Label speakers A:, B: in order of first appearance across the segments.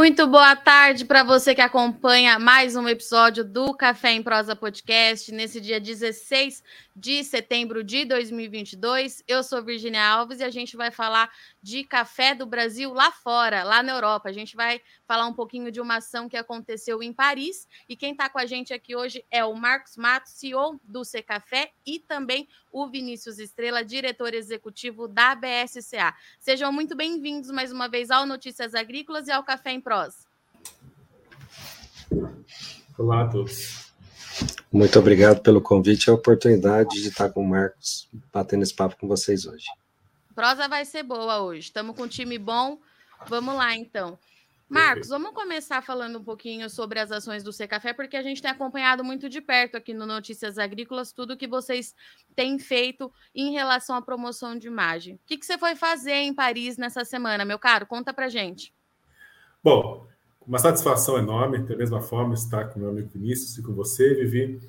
A: Muito boa tarde para você que acompanha mais um episódio do Café em Prosa Podcast, nesse dia 16 de setembro de 2022. Eu sou Virginia Alves e a gente vai falar de café do Brasil lá fora, lá na Europa. A gente vai falar um pouquinho de uma ação que aconteceu em Paris. E quem está com a gente aqui hoje é o Marcos Matos, CEO do C Café, e também o Vinícius Estrela, diretor executivo da BSCA. Sejam muito bem-vindos mais uma vez ao Notícias Agrícolas e ao Café em Prosa.
B: Olá a todos.
C: Muito obrigado pelo convite e a oportunidade de estar com o Marcos batendo esse papo com vocês hoje.
A: Prosa vai ser boa hoje. Estamos com um time bom. Vamos lá, então. Marcos, vamos começar falando um pouquinho sobre as ações do Secafé, porque a gente tem acompanhado muito de perto aqui no Notícias Agrícolas tudo que vocês têm feito em relação à promoção de imagem. O que, que você foi fazer em Paris nessa semana, meu caro? Conta pra gente.
B: Bom, uma satisfação enorme, da mesma forma, estar com meu amigo Vinícius e com você, Vivi.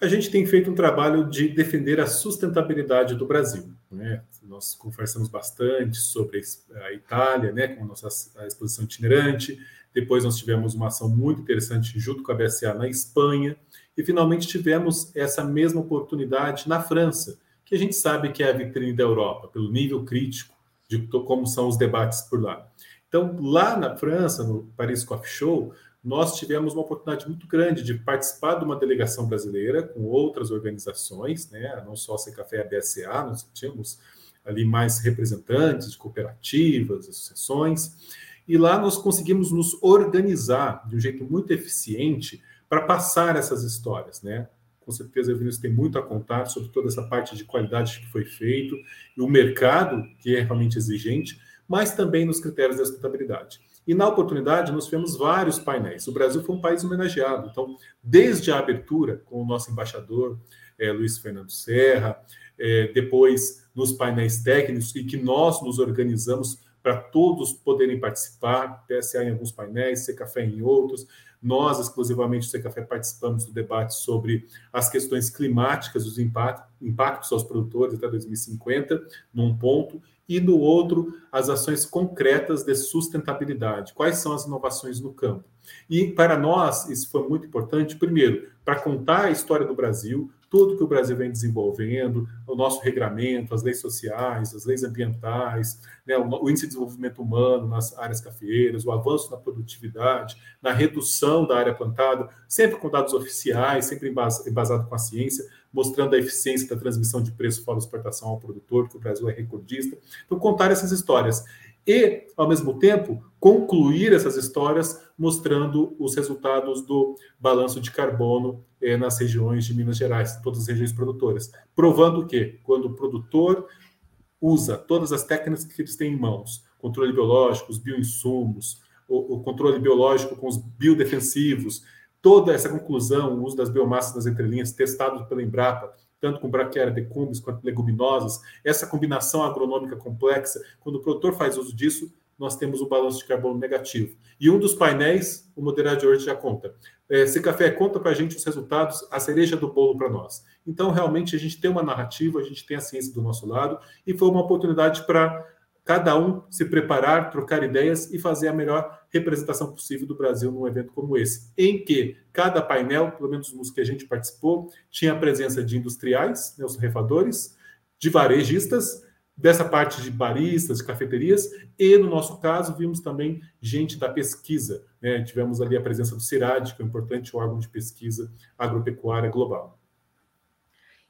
B: A gente tem feito um trabalho de defender a sustentabilidade do Brasil. Né? Nós conversamos bastante sobre a Itália, né, com a nossa a exposição itinerante. Depois nós tivemos uma ação muito interessante junto com a BSA na Espanha. E finalmente tivemos essa mesma oportunidade na França, que a gente sabe que é a vitrine da Europa, pelo nível crítico de como são os debates por lá. Então, lá na França, no Paris Coffee Show, nós tivemos uma oportunidade muito grande de participar de uma delegação brasileira com outras organizações, né? não só a Secafé e a BSA, nós tínhamos ali mais representantes de cooperativas, associações, e lá nós conseguimos nos organizar de um jeito muito eficiente para passar essas histórias, né? Com certeza a Vinícius tem muito a contar sobre toda essa parte de qualidade que foi feito e o mercado que é realmente exigente, mas também nos critérios da sustentabilidade. E na oportunidade, nós tivemos vários painéis. O Brasil foi um país homenageado. Então, desde a abertura, com o nosso embaixador, é, Luiz Fernando Serra, é, depois nos painéis técnicos, e que nós nos organizamos para todos poderem participar, PSA em alguns painéis, Café em outros. Nós, exclusivamente, o Café, participamos do debate sobre as questões climáticas, os impactos aos produtores até 2050, num ponto, e no outro, as ações concretas de sustentabilidade. Quais são as inovações no campo? E para nós, isso foi muito importante, primeiro, para contar a história do Brasil, tudo que o Brasil vem desenvolvendo, o nosso regramento, as leis sociais, as leis ambientais, né, o, índice de desenvolvimento humano nas áreas cafeeiras, o avanço na produtividade, na redução da área plantada, sempre com dados oficiais, sempre embasado com a ciência, mostrando a eficiência da transmissão de preço fora exportação ao produtor, que o Brasil é recordista. Então, contar essas histórias e, ao mesmo tempo, concluir essas histórias mostrando os resultados do balanço de carbono eh, nas regiões de Minas Gerais, todas as regiões produtoras, provando que quando o produtor usa todas as técnicas que eles têm em mãos, controle biológico, os bioinsumos, o, o controle biológico com os biodefensivos, toda essa conclusão, o uso das biomassas nas entrelinhas, testado pela Embrapa, tanto com braquiária decumbens quanto leguminosas, essa combinação agronômica complexa, quando o produtor faz uso disso, nós temos um balanço de carbono negativo. E um dos painéis, o moderador já conta. Esse café conta para a gente os resultados, a cereja do bolo para nós. Então, realmente, a gente tem uma narrativa, a gente tem a ciência do nosso lado, e foi uma oportunidade para cada um se preparar, trocar ideias e fazer a melhor representação possível do Brasil num evento como esse, em que cada painel, pelo menos os que a gente participou, tinha a presença de industriais, né, os refadores, de varejistas, dessa parte de baristas, de cafeterias, e no nosso caso vimos também gente da pesquisa. Né? Tivemos ali a presença do CIRAD, que é um importante órgão de pesquisa agropecuária global.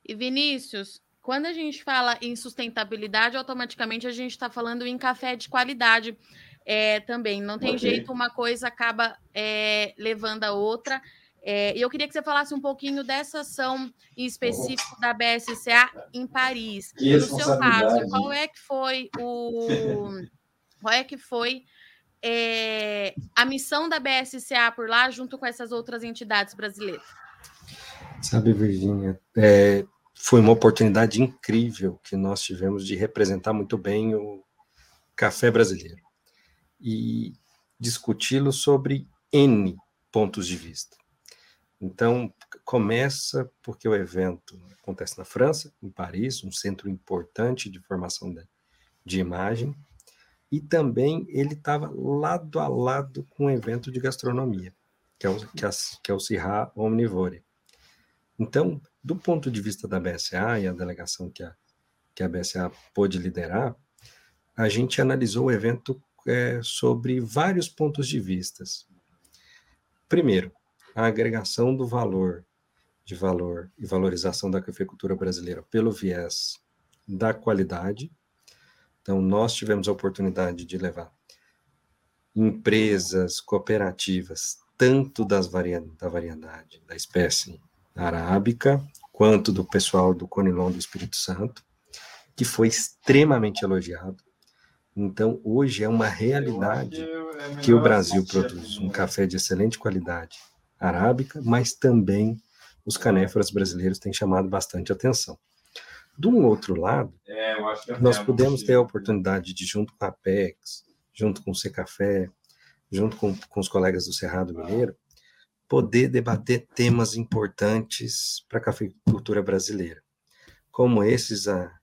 A: E Vinícius, quando a gente fala em sustentabilidade, automaticamente a gente está falando em café de qualidade é, também. Não tem okay. jeito, uma coisa acaba é, levando a outra. É, e eu queria que você falasse um pouquinho dessa ação em específico da BSCA em Paris. No seu caso, qual é que foi o qual é que foi é, a missão da BSCA por lá, junto com essas outras entidades brasileiras?
C: Sabe, Virginia, é, foi uma oportunidade incrível que nós tivemos de representar muito bem o café brasileiro e discuti-lo sobre N pontos de vista. Então, começa porque o evento acontece na França, em Paris, um centro importante de formação de, de imagem, e também ele estava lado a lado com um evento de gastronomia, que é o, que é, que é o Cirra Omnivore. Então, do ponto de vista da BSA e a delegação que a, que a BSA pôde liderar, a gente analisou o evento é, sobre vários pontos de vistas. Primeiro, a agregação do valor, de valor e valorização da cafeicultura brasileira pelo viés da qualidade. Então, nós tivemos a oportunidade de levar empresas, cooperativas, tanto das da variedade da espécie arábica, quanto do pessoal do Conilon do Espírito Santo, que foi extremamente elogiado. Então, hoje é uma realidade que o Brasil produz um café de excelente qualidade arábica, mas também os canéforas brasileiros têm chamado bastante atenção. Do outro lado, é, nós pudemos ter a oportunidade de, junto com a Apex, junto com o Secafé, junto com, com os colegas do Cerrado Mineiro, poder debater temas importantes para a cafeicultura brasileira, como esses a,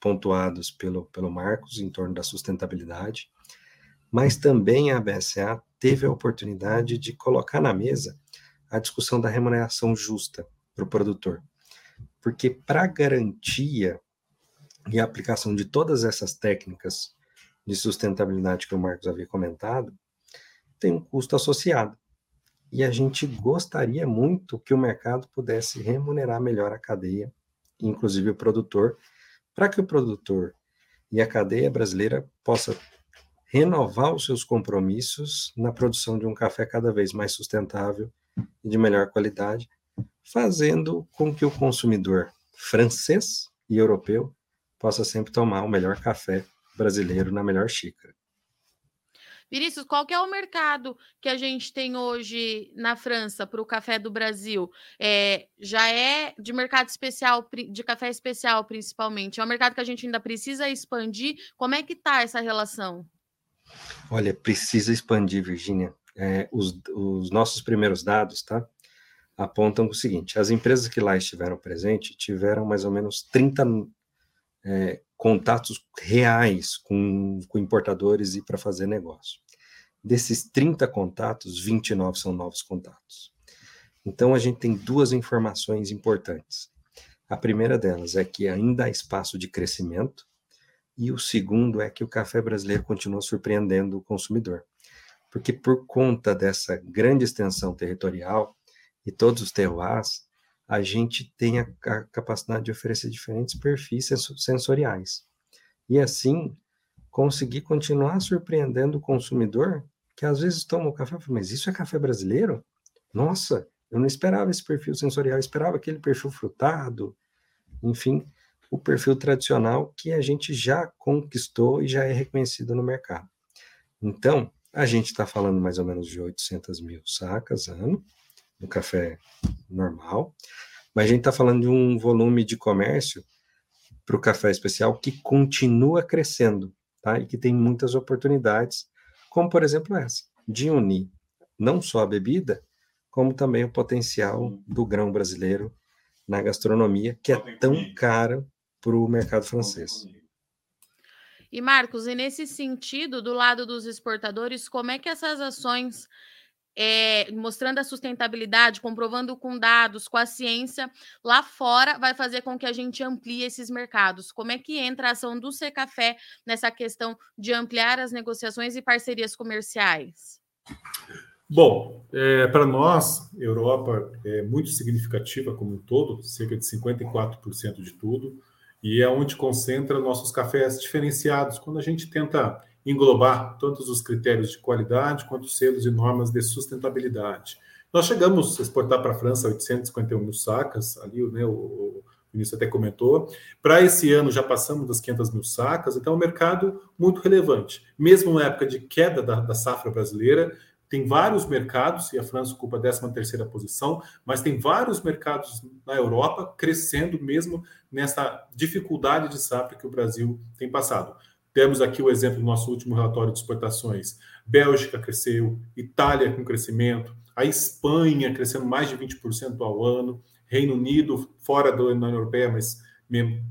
C: pontuados pelo, pelo Marcos em torno da sustentabilidade, mas também a BSA teve a oportunidade de colocar na mesa a discussão da remuneração justa para o produtor. Porque para garantia e aplicação de todas essas técnicas de sustentabilidade que o Marcos havia comentado, tem um custo associado. E a gente gostaria muito que o mercado pudesse remunerar melhor a cadeia, inclusive o produtor, para que o produtor e a cadeia brasileira possa renovar os seus compromissos na produção de um café cada vez mais sustentável e de melhor qualidade, fazendo com que o consumidor francês e europeu possa sempre tomar o melhor café brasileiro na melhor xícara.
A: Vinícius, qual é o mercado que a gente tem hoje na França para o café do Brasil? É, já é de mercado especial, de café especial principalmente. É um mercado que a gente ainda precisa expandir. Como é que está essa relação?
C: Olha, precisa expandir, Virgínia. É, os, os nossos primeiros dados, tá? Apontam o seguinte: as empresas que lá estiveram presentes tiveram mais ou menos 30 é, contatos reais com, com importadores e para fazer negócio. Desses 30 contatos, 29 são novos contatos. Então, a gente tem duas informações importantes. A primeira delas é que ainda há espaço de crescimento, e o segundo é que o café brasileiro continua surpreendendo o consumidor. Porque, por conta dessa grande extensão territorial e todos os terroirs, a gente tem a, a capacidade de oferecer diferentes perfis sensoriais. E assim, conseguir continuar surpreendendo o consumidor, que às vezes toma o café e fala, mas isso é café brasileiro? Nossa, eu não esperava esse perfil sensorial, eu esperava aquele perfil frutado, enfim, o perfil tradicional que a gente já conquistou e já é reconhecido no mercado. Então, a gente está falando mais ou menos de 800 mil sacas ano, no café normal, mas a gente está falando de um volume de comércio para o café especial que continua crescendo, tá? E que tem muitas oportunidades, como por exemplo essa, de unir não só a bebida, como também o potencial do grão brasileiro na gastronomia, que é tão caro para o mercado francês.
A: E Marcos, e nesse sentido, do lado dos exportadores, como é que essas ações é, mostrando a sustentabilidade, comprovando com dados, com a ciência, lá fora vai fazer com que a gente amplie esses mercados. Como é que entra a ação do Secafé nessa questão de ampliar as negociações e parcerias comerciais?
B: Bom, é, para nós, Europa é muito significativa como um todo, cerca de 54% de tudo, e é onde concentra nossos cafés diferenciados, quando a gente tenta englobar tantos os critérios de qualidade quanto os selos e normas de sustentabilidade. Nós chegamos a exportar para a França 851 mil sacas, ali né, o, o ministro até comentou. Para esse ano já passamos das 500 mil sacas, então é um mercado muito relevante. Mesmo na época de queda da, da safra brasileira, tem vários mercados, e a França ocupa a 13 terceira posição, mas tem vários mercados na Europa crescendo mesmo nessa dificuldade de safra que o Brasil tem passado. Temos aqui o exemplo do nosso último relatório de exportações. Bélgica cresceu, Itália com crescimento, a Espanha crescendo mais de 20% ao ano, Reino Unido fora da União Europeia, mas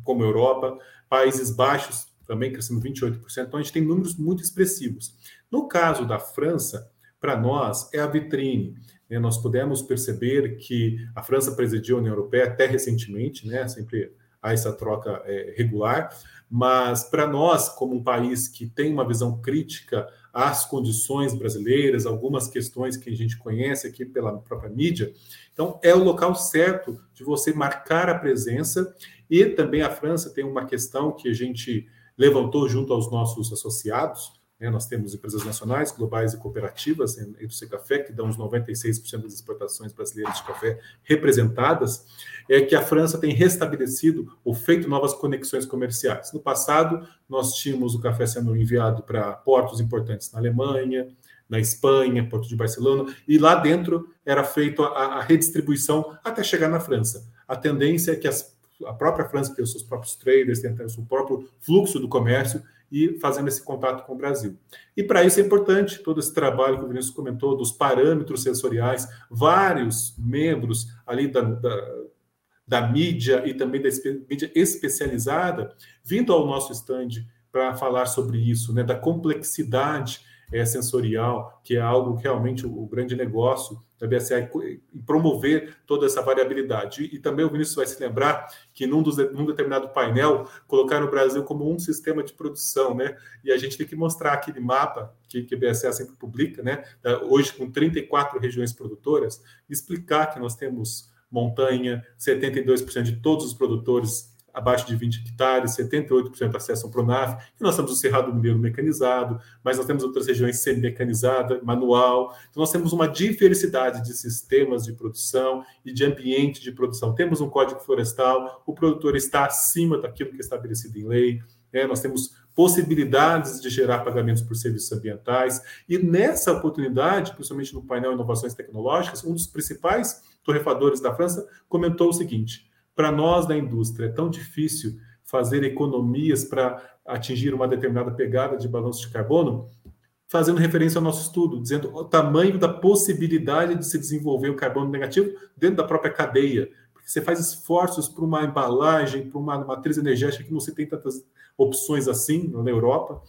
B: como Europa, Países Baixos também crescendo 28%. Então, a gente tem números muito expressivos. No caso da França, para nós, é a vitrine. Né? Nós pudemos perceber que a França presidiu a União Europeia até recentemente, né? sempre há essa troca é, regular, mas para nós, como um país que tem uma visão crítica às condições brasileiras, algumas questões que a gente conhece aqui pela própria mídia, então é o local certo de você marcar a presença e também a França tem uma questão que a gente levantou junto aos nossos associados, né? Nós temos empresas nacionais, globais e cooperativas, entre o Café, que dão uns 96% das exportações brasileiras de café representadas, é que a França tem restabelecido ou feito novas conexões comerciais. No passado, nós tínhamos o café sendo enviado para portos importantes na Alemanha, na Espanha, Porto de Barcelona, e lá dentro era feita a, redistribuição até chegar na França. A tendência é que as, a própria França tem os seus próprios traders, tem o seu próprio fluxo do comércio, e fazendo esse contato com o Brasil. E para isso é importante todo esse trabalho que o Vinícius comentou, dos parâmetros sensoriais, vários membros ali da, da, da mídia e também da mídia especializada vindo ao nosso stand para falar sobre isso, né, da complexidade é, sensorial, que é algo que realmente o, o grande negócio da BSA e promover toda essa variabilidade. E, e, também o Vinícius vai se lembrar que num, dos, num determinado painel colocaram o Brasil como um sistema de produção, né? E a gente tem que mostrar aquele mapa que, que a BSA sempre publica, né? Hoje com 34 regiões produtoras, explicar que nós temos montanha, 72% de todos os produtores abaixo de 20 hectares, 78% acessam para o NAF, e nós temos o Cerrado Mineiro mecanizado, mas nós temos outras regiões semi-mecanizada, manual. Então, nós temos uma diversidade de sistemas de produção e de ambiente de produção. Temos um código florestal, o produtor está acima daquilo que é estabelecido em lei, né? nós temos possibilidades de gerar pagamentos por serviços ambientais, e nessa oportunidade, principalmente no painel Inovações Tecnológicas, um dos principais torrefadores da França comentou o seguinte: para nós da indústria é tão difícil fazer economias para atingir uma determinada pegada de balanço de carbono, fazendo referência ao nosso estudo, dizendo o tamanho da possibilidade de se desenvolver o carbono negativo dentro da própria cadeia. Porque você faz esforços para uma embalagem, para uma matriz energética que não se tem tantas opções assim na Europa,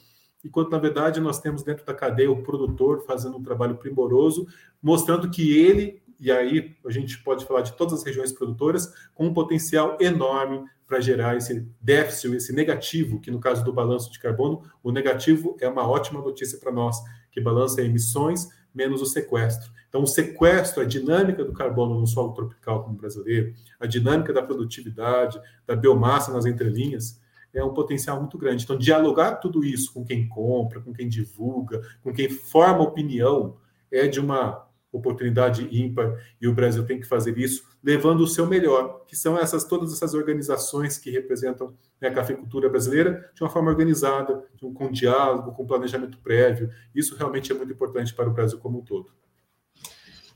B: enquanto na verdade nós temos dentro da cadeia o produtor fazendo um trabalho primoroso, mostrando que ele e aí a gente pode falar de todas as regiões produtoras, com um potencial enorme para gerar esse déficit, esse negativo, que no caso do balanço de carbono, o negativo é uma ótima notícia para nós, que balança emissões menos o sequestro. Então, o sequestro, a dinâmica do carbono no solo tropical como brasileiro, a dinâmica da produtividade, da biomassa nas entrelinhas, é um potencial muito grande. Então, dialogar tudo isso com quem compra, com quem divulga, com quem forma opinião, é de uma oportunidade ímpar e o Brasil tem que fazer isso levando o seu melhor, que são essas todas essas organizações que representam né, a cafeicultura brasileira de uma forma organizada, com diálogo, com planejamento prévio. Isso realmente é muito importante para o Brasil como um todo.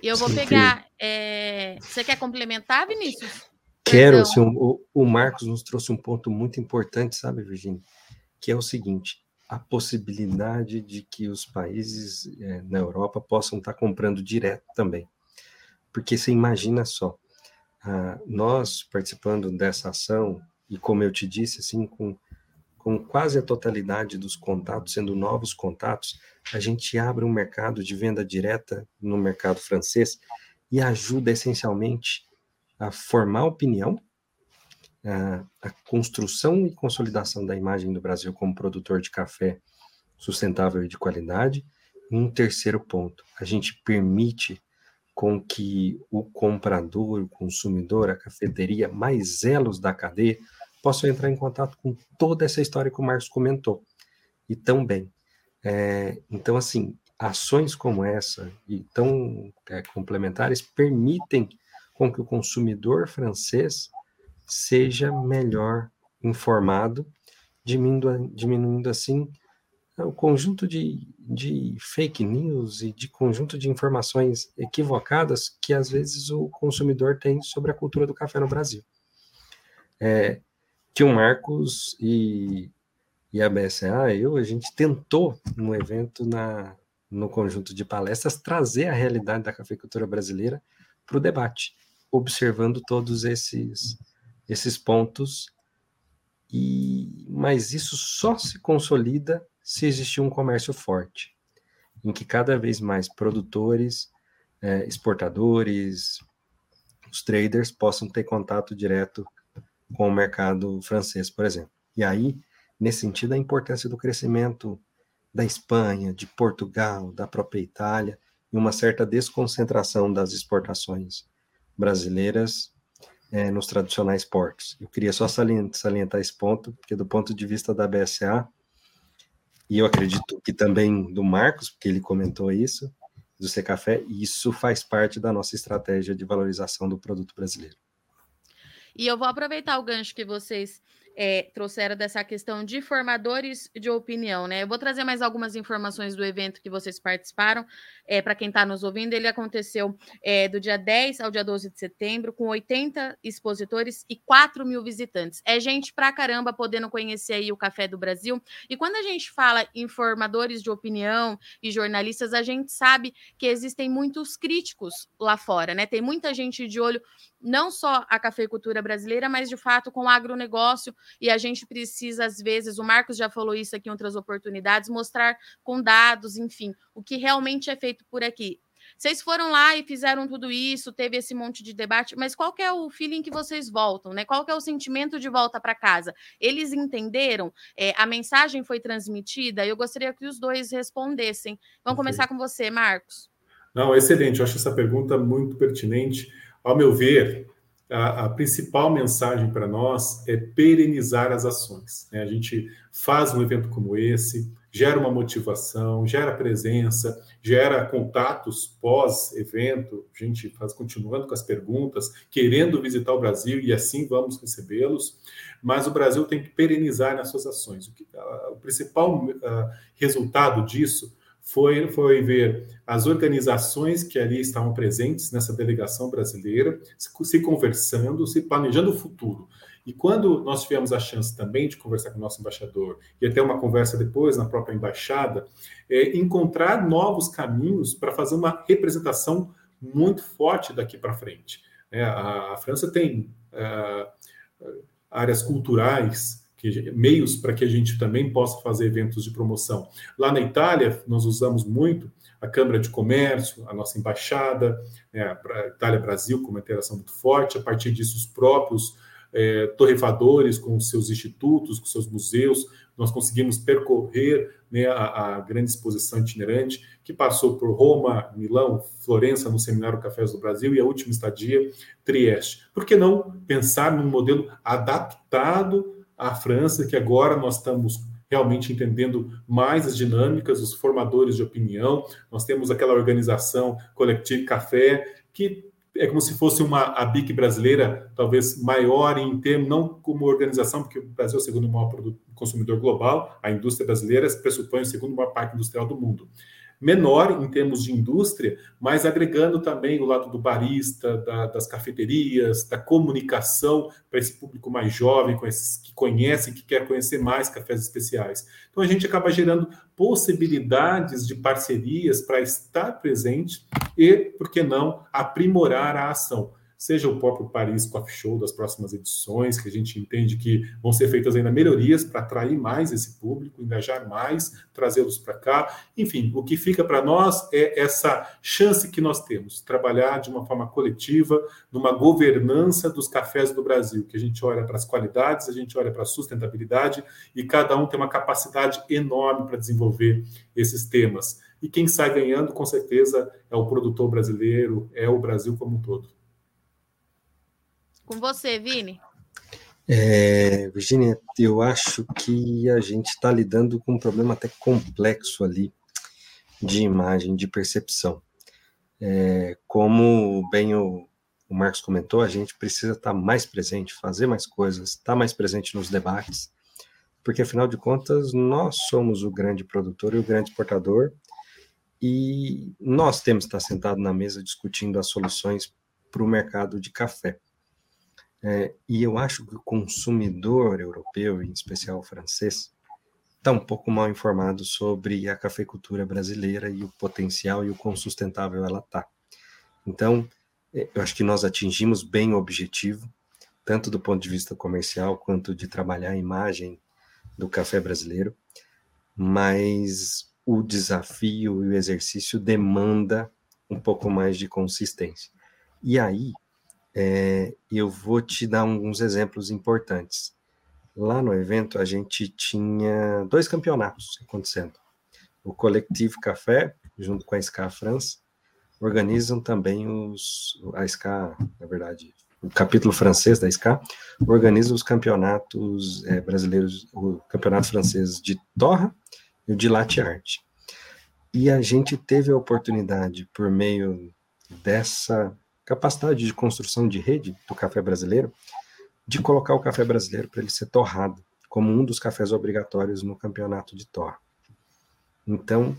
A: E eu vou Sim, pegar. É... Você quer complementar, Vinícius?
C: Quero. Assim, o, o Marcos nos trouxe um ponto muito importante, sabe, Virginia? Que é o seguinte: a possibilidade de que os países é, na Europa possam estar comprando direto também. Porque você imagina só, nós participando dessa ação, e como eu te disse, assim, com, com quase a totalidade dos contatos sendo novos contatos, a gente abre um mercado de venda direta no mercado francês e ajuda essencialmente a formar opinião a, construção e consolidação da imagem do Brasil como produtor de café sustentável e de qualidade. E um terceiro ponto, a gente permite com que o comprador, o consumidor, a cafeteria, mais elos da cadeia, possam entrar em contato com toda essa história que o Marcos comentou. E também. É, então, assim, ações como essa, e tão é, complementares, permitem com que o consumidor francês seja melhor informado, diminuindo, diminuindo assim o conjunto de, de fake news e de conjunto de informações equivocadas que às vezes o consumidor tem sobre a cultura do café no Brasil. É, que o Marcos e, e a BSA, eu, a gente tentou no evento, na, no conjunto de palestras, trazer a realidade da cafeicultura brasileira para o debate, observando todos esses esses pontos e mas isso só se consolida se existir um comércio forte, em que cada vez mais produtores, é, exportadores, os traders possam ter contato direto com o mercado francês, por exemplo. E aí, nesse sentido, a importância do crescimento da Espanha, de Portugal, da própria Itália, e uma certa desconcentração das exportações brasileiras é, nos tradicionais portos. Eu queria só salientar esse ponto, porque do ponto de vista da BSA, e eu acredito que também do Marcos, porque ele comentou isso, do Secafé, isso faz parte da nossa estratégia de valorização do produto brasileiro.
A: E eu vou aproveitar o gancho que vocês é, trouxeram dessa questão de formadores de opinião, né? Eu vou trazer mais algumas informações do evento que vocês participaram, é, para quem está nos ouvindo. Ele aconteceu é, do dia 10 ao dia 12 de setembro, com 80 expositores e 4 mil visitantes. É gente pra caramba podendo conhecer aí o Café do Brasil. E quando a gente fala em formadores de opinião e jornalistas, a gente sabe que existem muitos críticos lá fora, né? Tem muita gente de olho não só a cafeicultura brasileira, mas de fato com o agronegócio, e a gente precisa, às vezes, o Marcos já falou isso aqui em outras oportunidades, mostrar com dados, enfim, o que realmente é feito por aqui. Vocês foram lá e fizeram tudo isso, teve esse monte de debate, mas qual é o feeling que vocês voltam, né? Qual é o sentimento de volta para casa? Eles entenderam? É, a mensagem foi transmitida? Eu gostaria que os dois respondessem. Vamos começar com você, Marcos.
B: Não, excelente. Eu acho essa pergunta muito pertinente ao meu ver, a, a principal mensagem para nós é perenizar as ações. Né? A gente faz um evento como esse, gera uma motivação, gera presença, gera contatos pós-evento, a gente faz continuando com as perguntas, querendo visitar o Brasil e assim vamos recebê-los, mas o Brasil tem que perenizar nas suas ações. O, que, a, o principal uh, resultado disso foi, foi ver as organizações que ali estavam presentes nessa delegação brasileira, se, conversando, se planejando o futuro. E quando nós tivemos a chance também de conversar com o nosso embaixador e até uma conversa depois na própria embaixada, é, encontrar novos caminhos para fazer uma representação muito forte daqui para frente. É, a, a, França tem é, áreas culturais que, meios para que a gente também possa fazer eventos de promoção. Lá na Itália, nós usamos muito a Câmara de Comércio, a nossa embaixada, né, a Itália-Brasil com uma interação muito forte, a partir disso os próprios é, torrefadores com seus institutos, com seus museus, nós conseguimos percorrer né, a, a, grande exposição itinerante que passou por Roma, Milão, Florença, no Seminário Cafés do Brasil e a última estadia, Trieste. Por que não pensar num modelo adaptado a França, que agora nós estamos realmente entendendo mais as dinâmicas, os formadores de opinião. Nós temos aquela organização Collective Café, que é como se fosse uma a BIC brasileira, talvez maior em termos, não como organização, porque o Brasil é o segundo maior consumidor global, a indústria brasileira pressupõe o segundo maior parque industrial do mundo menor em termos de indústria, mas agregando também o lado do barista, da, das cafeterias, da comunicação para esse público mais jovem, que conhece, que quer conhecer mais cafés especiais. Então a gente acaba gerando possibilidades de parcerias para estar presente e, por que não, aprimorar a ação seja o próprio Paris Coffee Show das próximas edições, que a gente entende que vão ser feitas ainda melhorias para atrair mais esse público, engajar mais, trazê-los para cá. Enfim, o que fica para nós é essa chance que nós temos, trabalhar de uma forma coletiva, numa governança dos cafés do Brasil, que a gente olha para as qualidades, a gente olha para a sustentabilidade e cada um tem uma capacidade enorme para desenvolver esses temas. E quem sai ganhando, com certeza, é o produtor brasileiro, é o Brasil como um todo.
A: Com você, Vini.
C: É, Virginia, eu acho que a gente está lidando com um problema até complexo ali de imagem, de percepção. É, como bem o, o, Marcos comentou, a gente precisa estar tá mais presente, fazer mais coisas, estar tá mais presente nos debates, porque afinal de contas nós somos o grande produtor e o grande exportador, e nós temos que estar sentado na mesa discutindo as soluções para o mercado de café. É, e eu acho que o consumidor europeu, em especial o francês, está um pouco mal informado sobre a cafeicultura brasileira e o potencial e o quão sustentável ela está. Então, é, eu acho que nós atingimos bem o objetivo, tanto do ponto de vista comercial quanto de trabalhar a imagem do café brasileiro, mas o desafio e o exercício demanda um pouco mais de consistência. E aí, é, eu vou te dar alguns exemplos importantes. Lá no evento, a gente tinha dois campeonatos acontecendo. O Coletivo Café, junto com a SCA France, organizam também os. A SCA, na verdade, o capítulo francês da SCA, organiza os campeonatos é, brasileiros, o campeonato francês de Torra e o de Latte Art. E a gente teve a oportunidade, por meio dessa capacidade de construção de rede do café brasileiro, de colocar o café brasileiro para ele ser torrado, como um dos cafés obrigatórios no campeonato de torra. Então,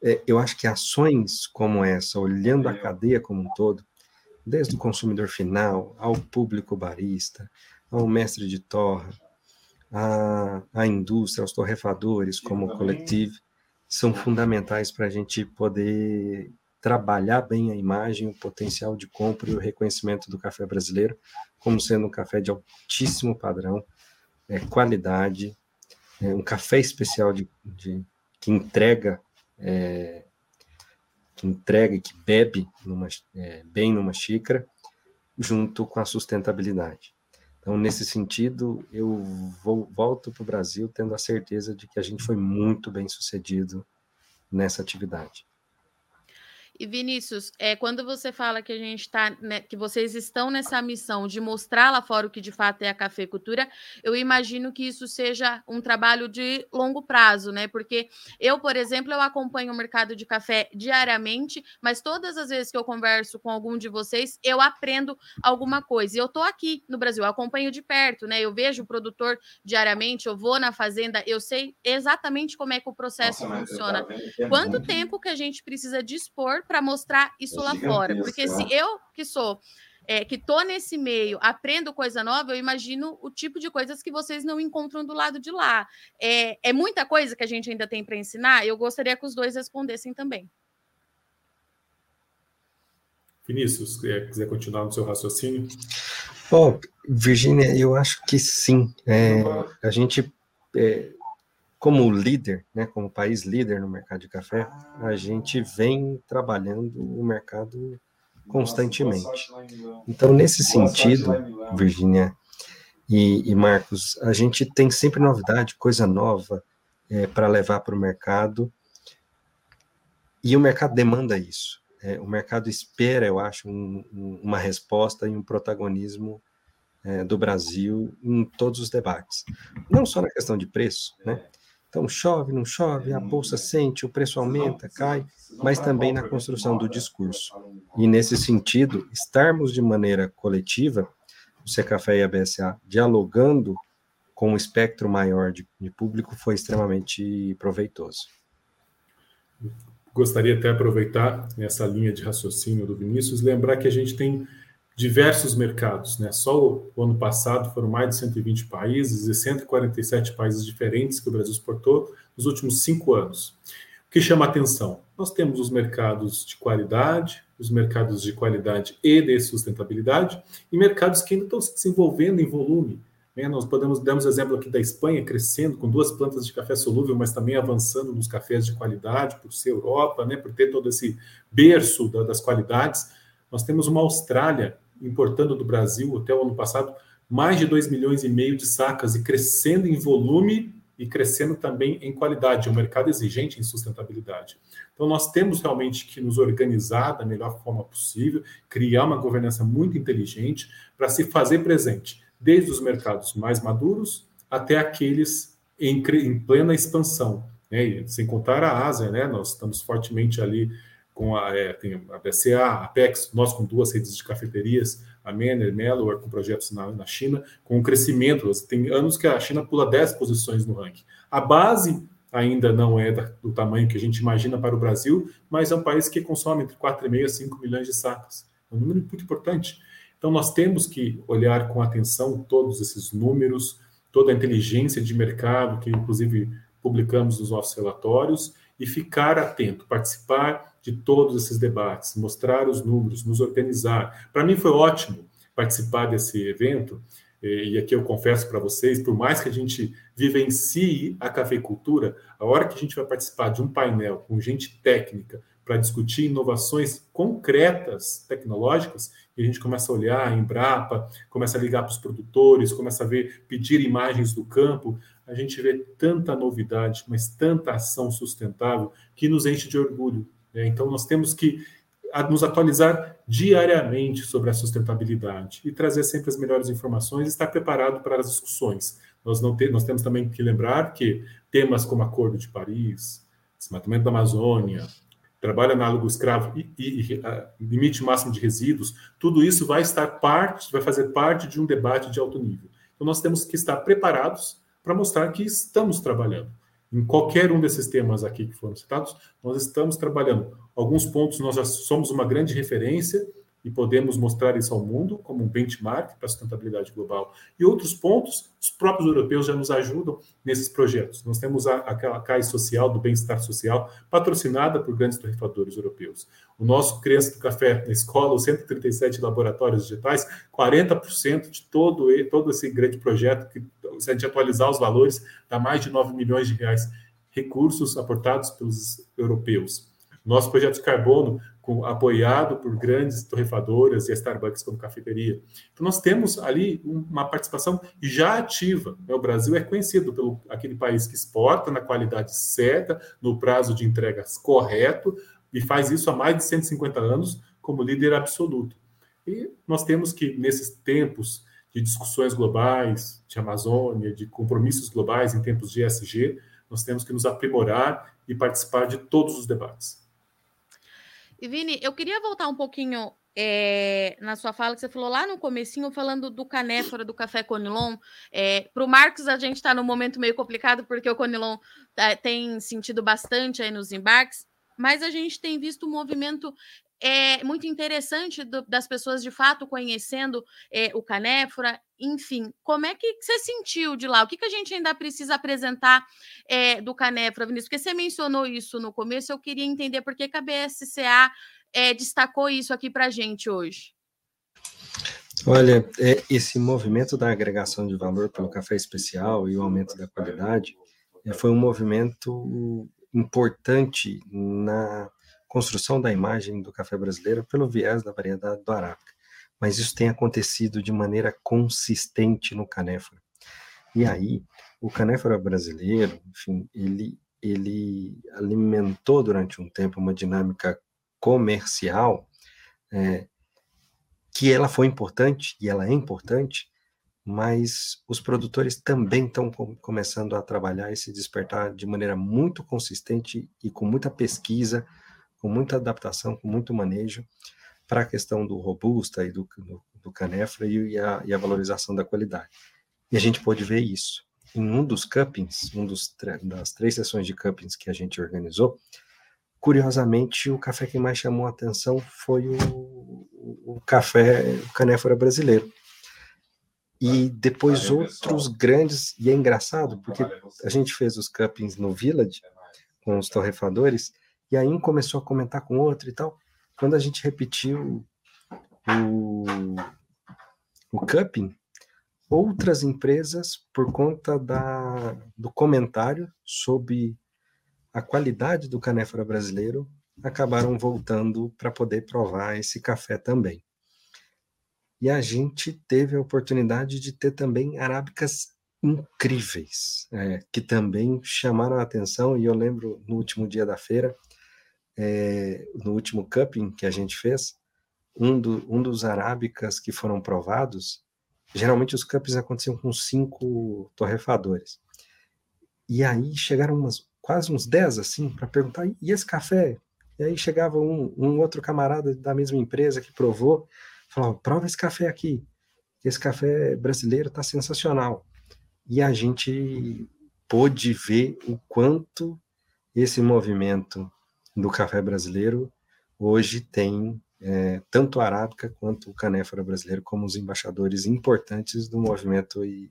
C: é, eu acho que ações como essa, olhando a cadeia como um todo, desde o consumidor final ao público barista, ao mestre de torra, à, à indústria, aos torrefadores como o coletivo, são fundamentais para a gente poder trabalhar bem a imagem, o potencial de compra e o reconhecimento do café brasileiro como sendo um café de altíssimo padrão, é, qualidade, é, um café especial de, de que entrega é, que entrega e que bebe numa, é, bem numa xícara, junto com a sustentabilidade. Então, nesse sentido, eu vou, volto para o Brasil tendo a certeza de que a gente foi muito bem sucedido nessa atividade.
A: E Vinícius, é, quando você fala que a gente está, né, que vocês estão nessa missão de mostrar lá fora o que de fato é a cafeicultura, eu imagino que isso seja um trabalho de longo prazo, né? Porque eu, por exemplo, eu acompanho o mercado de café diariamente, mas todas as vezes que eu converso com algum de vocês, eu aprendo alguma coisa. E eu estou aqui no Brasil, eu acompanho de perto, né? Eu vejo o produtor diariamente, eu vou na fazenda, eu sei exatamente como é que o processo Nossa, funciona. Quanto tempo que a gente precisa dispor para mostrar isso lá fora. Porque se eu que sou é, que tô nesse meio, aprendo coisa nova, eu imagino o tipo de coisas que vocês não encontram do lado de lá. É, é muita coisa que a gente ainda tem para ensinar. Eu gostaria que os dois respondessem também.
B: Vinícius, quiser continuar no seu raciocínio?
C: Bom, Virginia, eu acho que sim. É, a gente é, como líder, né, como país líder no mercado de café, a gente vem trabalhando o mercado constantemente. Então, nesse sentido, Virginia e, e Marcos, a gente tem sempre novidade, coisa nova é, para levar para o mercado, e o mercado demanda isso. É, o mercado espera, eu acho, um, um, uma resposta e um protagonismo é, do Brasil em todos os debates. Não só na questão de preço, né? Então, chove, não chove, a bolsa sente, o preço aumenta, cai, mas também na construção do discurso. E, nesse sentido, estarmos de maneira coletiva, o Secafé e a BSA, dialogando com um espectro maior de, de público foi extremamente proveitoso.
B: Gostaria até aproveitar essa linha de raciocínio do Vinícius, lembrar que a gente tem diversos mercados, né? Só o ano passado foram mais de 120 países e 147 países diferentes que o Brasil exportou nos últimos cinco anos. O que chama atenção? Nós temos os mercados de qualidade, os mercados de qualidade e de sustentabilidade, e mercados que ainda estão se desenvolvendo em volume. Né? Nós podemos damos exemplo aqui da Espanha crescendo com duas plantas de café solúvel, mas também avançando nos cafés de qualidade, por ser Europa, né? por ter todo esse berço das qualidades. Nós temos uma Austrália importando do Brasil até o ano passado mais de 2 milhões e meio de sacas e crescendo em volume e crescendo também em qualidade, um mercado exigente em sustentabilidade. Então, nós temos realmente que nos organizar da melhor forma possível, criar uma governança muito inteligente para se fazer presente, desde os mercados mais maduros até aqueles em, em plena expansão. Né? sem contar a Ásia, né? nós estamos fortemente ali com a, é, a BCA, a Apex, nós com duas redes de cafeterias, a Mener, Mellor, com projetos na, na China, com um crescimento. Tem anos que a China pula 10 posições no ranking. A base ainda não é do tamanho que a gente imagina para o Brasil, mas é um país que consome entre 4,5 a 5 milhões de sacas. É um número muito importante. Então, nós temos que olhar com atenção todos esses números, toda a inteligência de mercado, que inclusive publicamos nos nossos relatórios, e ficar atento, participar de todos esses debates, mostrar os números, nos organizar. Para mim foi ótimo participar desse evento, e aqui eu confesso para vocês, por mais que a gente vivencie a cafeicultura, a hora que a gente vai participar de um painel com gente técnica para discutir inovações concretas tecnológicas, e a gente começa a olhar a Embrapa, começa a ligar para os produtores, começa a ver, pedir imagens do campo, a gente vê tanta novidade, mas tanta ação sustentável que nos enche de orgulho. Né? Então, nós temos que nos atualizar diariamente sobre a sustentabilidade e trazer sempre as melhores informações e estar preparado para as discussões. Nós, não te, nós temos também que lembrar que temas como Acordo de Paris, desmatamento da Amazônia, trabalho análogo escravo e, e, e uh, limite máximo de resíduos, tudo isso vai estar parte, vai fazer parte de um debate de alto nível. Então nós temos que estar preparados para mostrar que estamos trabalhando. Em qualquer um desses temas aqui que foram citados, nós estamos trabalhando. Alguns pontos nós já somos uma grande referência, e podemos mostrar isso ao mundo como um benchmark para a sustentabilidade global. E outros pontos, os próprios europeus já nos ajudam nesses projetos. Nós temos a, aquela CAI social, do bem-estar social, patrocinada por grandes torrefadores europeus. O nosso Criança do Café na escola, os 137 laboratórios digitais, 40% de todo, todo esse grande projeto, que se a gente atualizar os valores, dá mais de 9 milhões de reais recursos aportados pelos europeus. Nosso projeto de carbono com, apoiado por grandes torrefadoras e a Starbucks como cafeteria. Então, nós temos ali uma participação já ativa. Né? O Brasil é conhecido pelo aquele país que exporta na qualidade certa, no prazo de entregas correto, e faz isso há mais de 150 anos como líder absoluto. E nós temos que, nesses tempos de discussões globais, de Amazônia, de compromissos globais em tempos de ESG, nós temos que nos aprimorar e participar de todos os debates.
A: E Vini, eu queria voltar um pouquinho é, na sua fala, que você falou lá no comecinho, falando do canéfora, do café Conilon. É, eh, Para o Marcos, a gente está num momento meio complicado, porque o Conilon é, tem sentido bastante aí nos embarques, mas a gente tem visto um movimento é muito interessante do, das pessoas de fato conhecendo é, o Canéfora. Enfim, como é que você sentiu de lá? O que, que a gente ainda precisa apresentar é, do Canéfora, Vinícius? Porque você mencionou isso no começo, eu queria entender por que, a BSCA é, destacou isso aqui para a gente hoje.
C: Olha, é, esse movimento da agregação de valor pelo café especial e o aumento da qualidade foi um movimento importante na construção da imagem do café brasileiro pelo viés da variedade do arábica. Mas isso tem acontecido de maneira consistente no canéfora. E aí, o canéfora brasileiro, enfim, ele, ele alimentou durante um tempo uma dinâmica comercial é, que ela foi importante, e ela é importante, mas os produtores também estão começando a trabalhar e se despertar de maneira muito consistente e com muita pesquisa com muita adaptação, com muito manejo para a questão do robusta e do, do, do canefra e, e, a, e, a, valorização da qualidade. E a gente pôde ver isso. Em um dos cuppings, um dos das três sessões de cuppings que a gente organizou, curiosamente, o café que mais chamou a atenção foi o, o, café o canéfora brasileiro. E depois outros grandes, e é engraçado, porque a gente fez os cuppings no Village, com os torrefadores, e aí um começou a comentar com o outro e tal. Quando a gente repetiu o, o cupping, outras empresas, por conta da, do comentário sobre a qualidade do canéfora brasileiro, acabaram voltando para poder provar esse café também. E a gente teve a oportunidade de ter também arábicas incríveis, é, que também chamaram a atenção, e eu lembro no último dia da feira, é, no último cupping que a gente fez, um, do, um dos arábicas que foram provados, geralmente os cuppings aconteciam com cinco torrefadores. E aí chegaram umas, quase uns dez assim para perguntar: e esse café? E aí chegava um, um outro camarada da mesma empresa que provou, falava: prova esse café aqui, esse café brasileiro está sensacional. E a gente pôde ver o quanto esse movimento do café brasileiro hoje tem é, tanto a arábica quanto o canéfora brasileiro como os embaixadores importantes do movimento e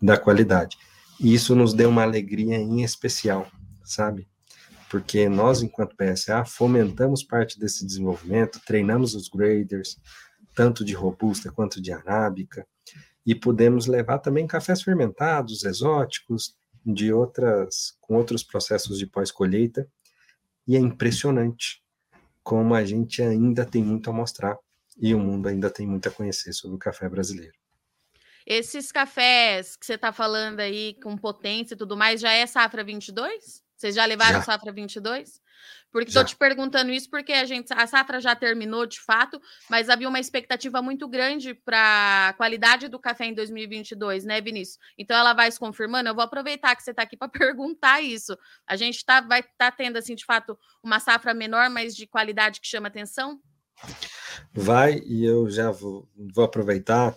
C: da qualidade. E isso nos deu uma alegria em especial, sabe? Porque nós, enquanto PSA, fomentamos parte desse desenvolvimento, treinamos os graders, tanto de robusta quanto de arábica, e pudemos levar também cafés fermentados, exóticos, de outras, com outros processos de pós-colheita, e é impressionante como a gente ainda tem muito a mostrar e o mundo ainda tem muito a conhecer sobre o café brasileiro.
A: Esses cafés que você está falando aí com potência e tudo mais, já é safra 22? Vocês já levaram já. safra 22? Porque estou te perguntando isso porque a gente a safra já terminou de fato, mas havia uma expectativa muito grande para a qualidade do café em 2022, né, Vinícius? Então ela vai se confirmando. Eu vou aproveitar que você está aqui para perguntar isso. A gente tá, vai estar tá tendo assim de fato uma safra menor, mas de qualidade que chama atenção?
C: Vai e eu já vou, vou aproveitar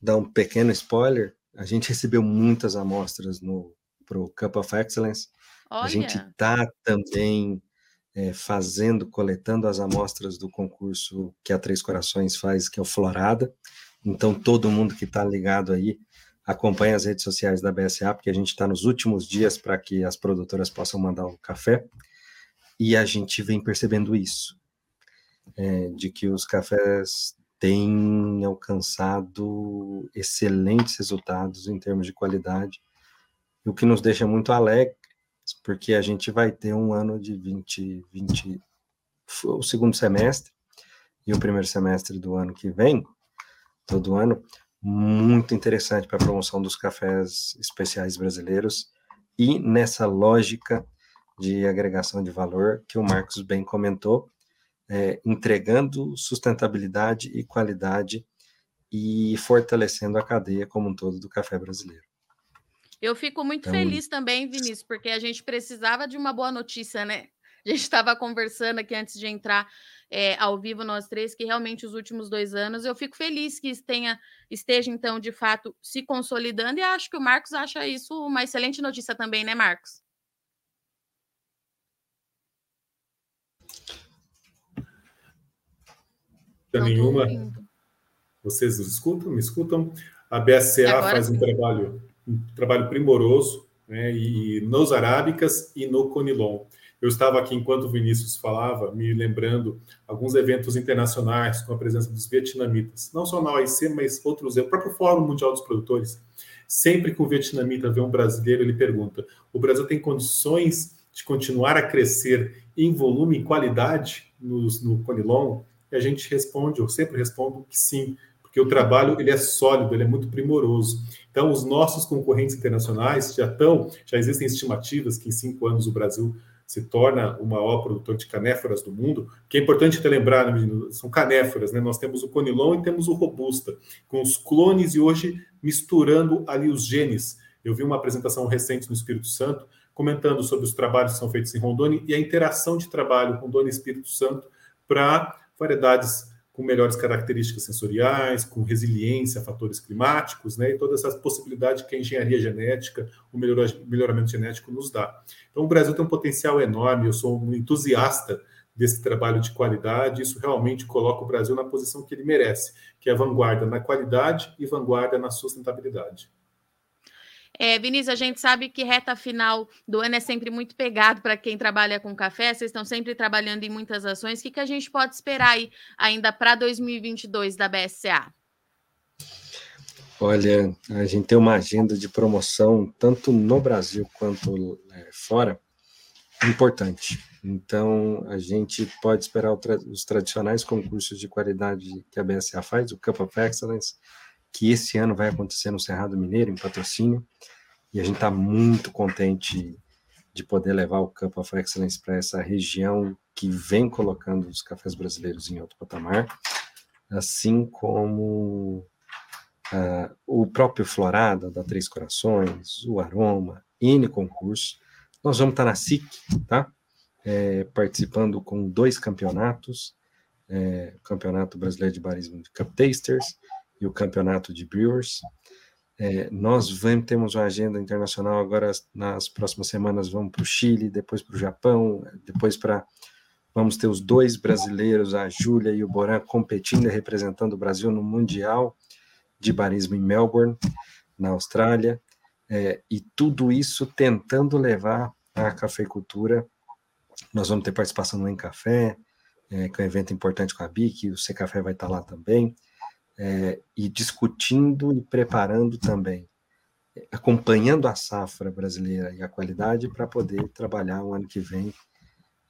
C: dar um pequeno spoiler. A gente recebeu muitas amostras no pro Cup of Excellence. Olha. A gente está também é, fazendo, coletando as amostras do concurso que a Três Corações faz, que é o Florada. Então, todo mundo que está ligado aí, acompanha as redes sociais da BSA, porque a gente está nos últimos dias para que as produtoras possam mandar o café. E a gente vem percebendo isso, é, de que os cafés têm alcançado excelentes resultados em termos de qualidade, o que nos deixa muito alegre porque a gente vai ter um ano de 2020, o segundo semestre e o primeiro semestre do ano que vem, todo ano, muito interessante para a promoção dos cafés especiais brasileiros e nessa lógica de agregação de valor que o Marcos bem comentou, é, entregando sustentabilidade e qualidade e fortalecendo a cadeia como um todo do café brasileiro.
A: Eu fico muito então... feliz também, Vinícius, porque a gente precisava de uma boa notícia, né? A gente estava conversando aqui antes de entrar é, ao vivo, nós três, que realmente os últimos dois anos eu fico feliz que tenha, esteja, então, de fato, se consolidando, e acho que o Marcos acha isso uma excelente notícia também, né, Marcos?
B: nenhuma. Vocês escutam? Me escutam? A BSCA faz sim. um trabalho um trabalho primoroso, né, e nos arábicas e no conilon. Eu estava aqui enquanto o Vinícius falava, me lembrando alguns eventos internacionais com a presença dos vietnamitas, não só na OIC, mas outros, o próprio Fórum Mundial dos Produtores. Sempre que o vietnamita vê um brasileiro, ele pergunta: o Brasil tem condições de continuar a crescer em volume e qualidade no, no Conilon? E a gente responde, eu sempre respondo que sim, porque o trabalho ele é sólido, ele é muito primoroso. Então, os nossos concorrentes internacionais já estão, já existem estimativas que em cinco anos o Brasil se torna o maior produtor de canéforas do mundo, que é importante ter lembrar, né, são canéforas, né? Nós temos o Conilon e temos o Robusta, com os clones e hoje misturando ali os genes. Eu vi uma apresentação recente no Espírito Santo comentando sobre os trabalhos que são feitos em Rondônia e a interação de trabalho Rondônia e Espírito Santo para variedades com melhores características sensoriais, com resiliência a fatores climáticos, né, e todas essas possibilidades que a engenharia genética, o melhoramento genético nos dá. Então, o Brasil tem um potencial enorme, eu sou um entusiasta desse trabalho de qualidade, isso realmente coloca o Brasil na posição que ele merece, que é vanguarda na qualidade e vanguarda na sustentabilidade.
A: É, Vinícius, a gente sabe que reta final do ano é sempre muito pegado para quem trabalha com café, vocês estão sempre trabalhando em muitas ações. O que, que a gente pode esperar aí ainda para 2022 da BSA?
C: Olha, a gente tem uma agenda de promoção, tanto no Brasil quanto é, fora, importante. Então, a gente pode esperar tra os tradicionais concursos de qualidade que a BSA faz, o Cup of Excellence, que esse ano vai acontecer no Cerrado Mineiro, em patrocínio, e a gente está muito contente de poder levar o Cup of Excellence para essa região que vem colocando os cafés brasileiros em outro patamar, assim como uh, o próprio Florada, da Três Corações, o Aroma, N concurso. Nós vamos estar tá na SIC, tá? É, participando com dois campeonatos, é, o Campeonato Brasileiro de Barismo de Cup Tasters e o campeonato de Brewers. É, nós vamos, temos uma agenda internacional agora, nas próximas semanas vamos para o Chile, depois para o Japão, depois para. Vamos ter os dois brasileiros, a Júlia e o Boran, competindo e representando o Brasil no Mundial de Barismo em Melbourne, na Austrália, é, e tudo isso tentando levar a cafeicultura. Nós vamos ter participação no Em Café, é, que é um evento importante com a BIC, o C Café vai estar lá também é, e discutindo e preparando também, acompanhando a safra brasileira e a qualidade para poder trabalhar o ano que vem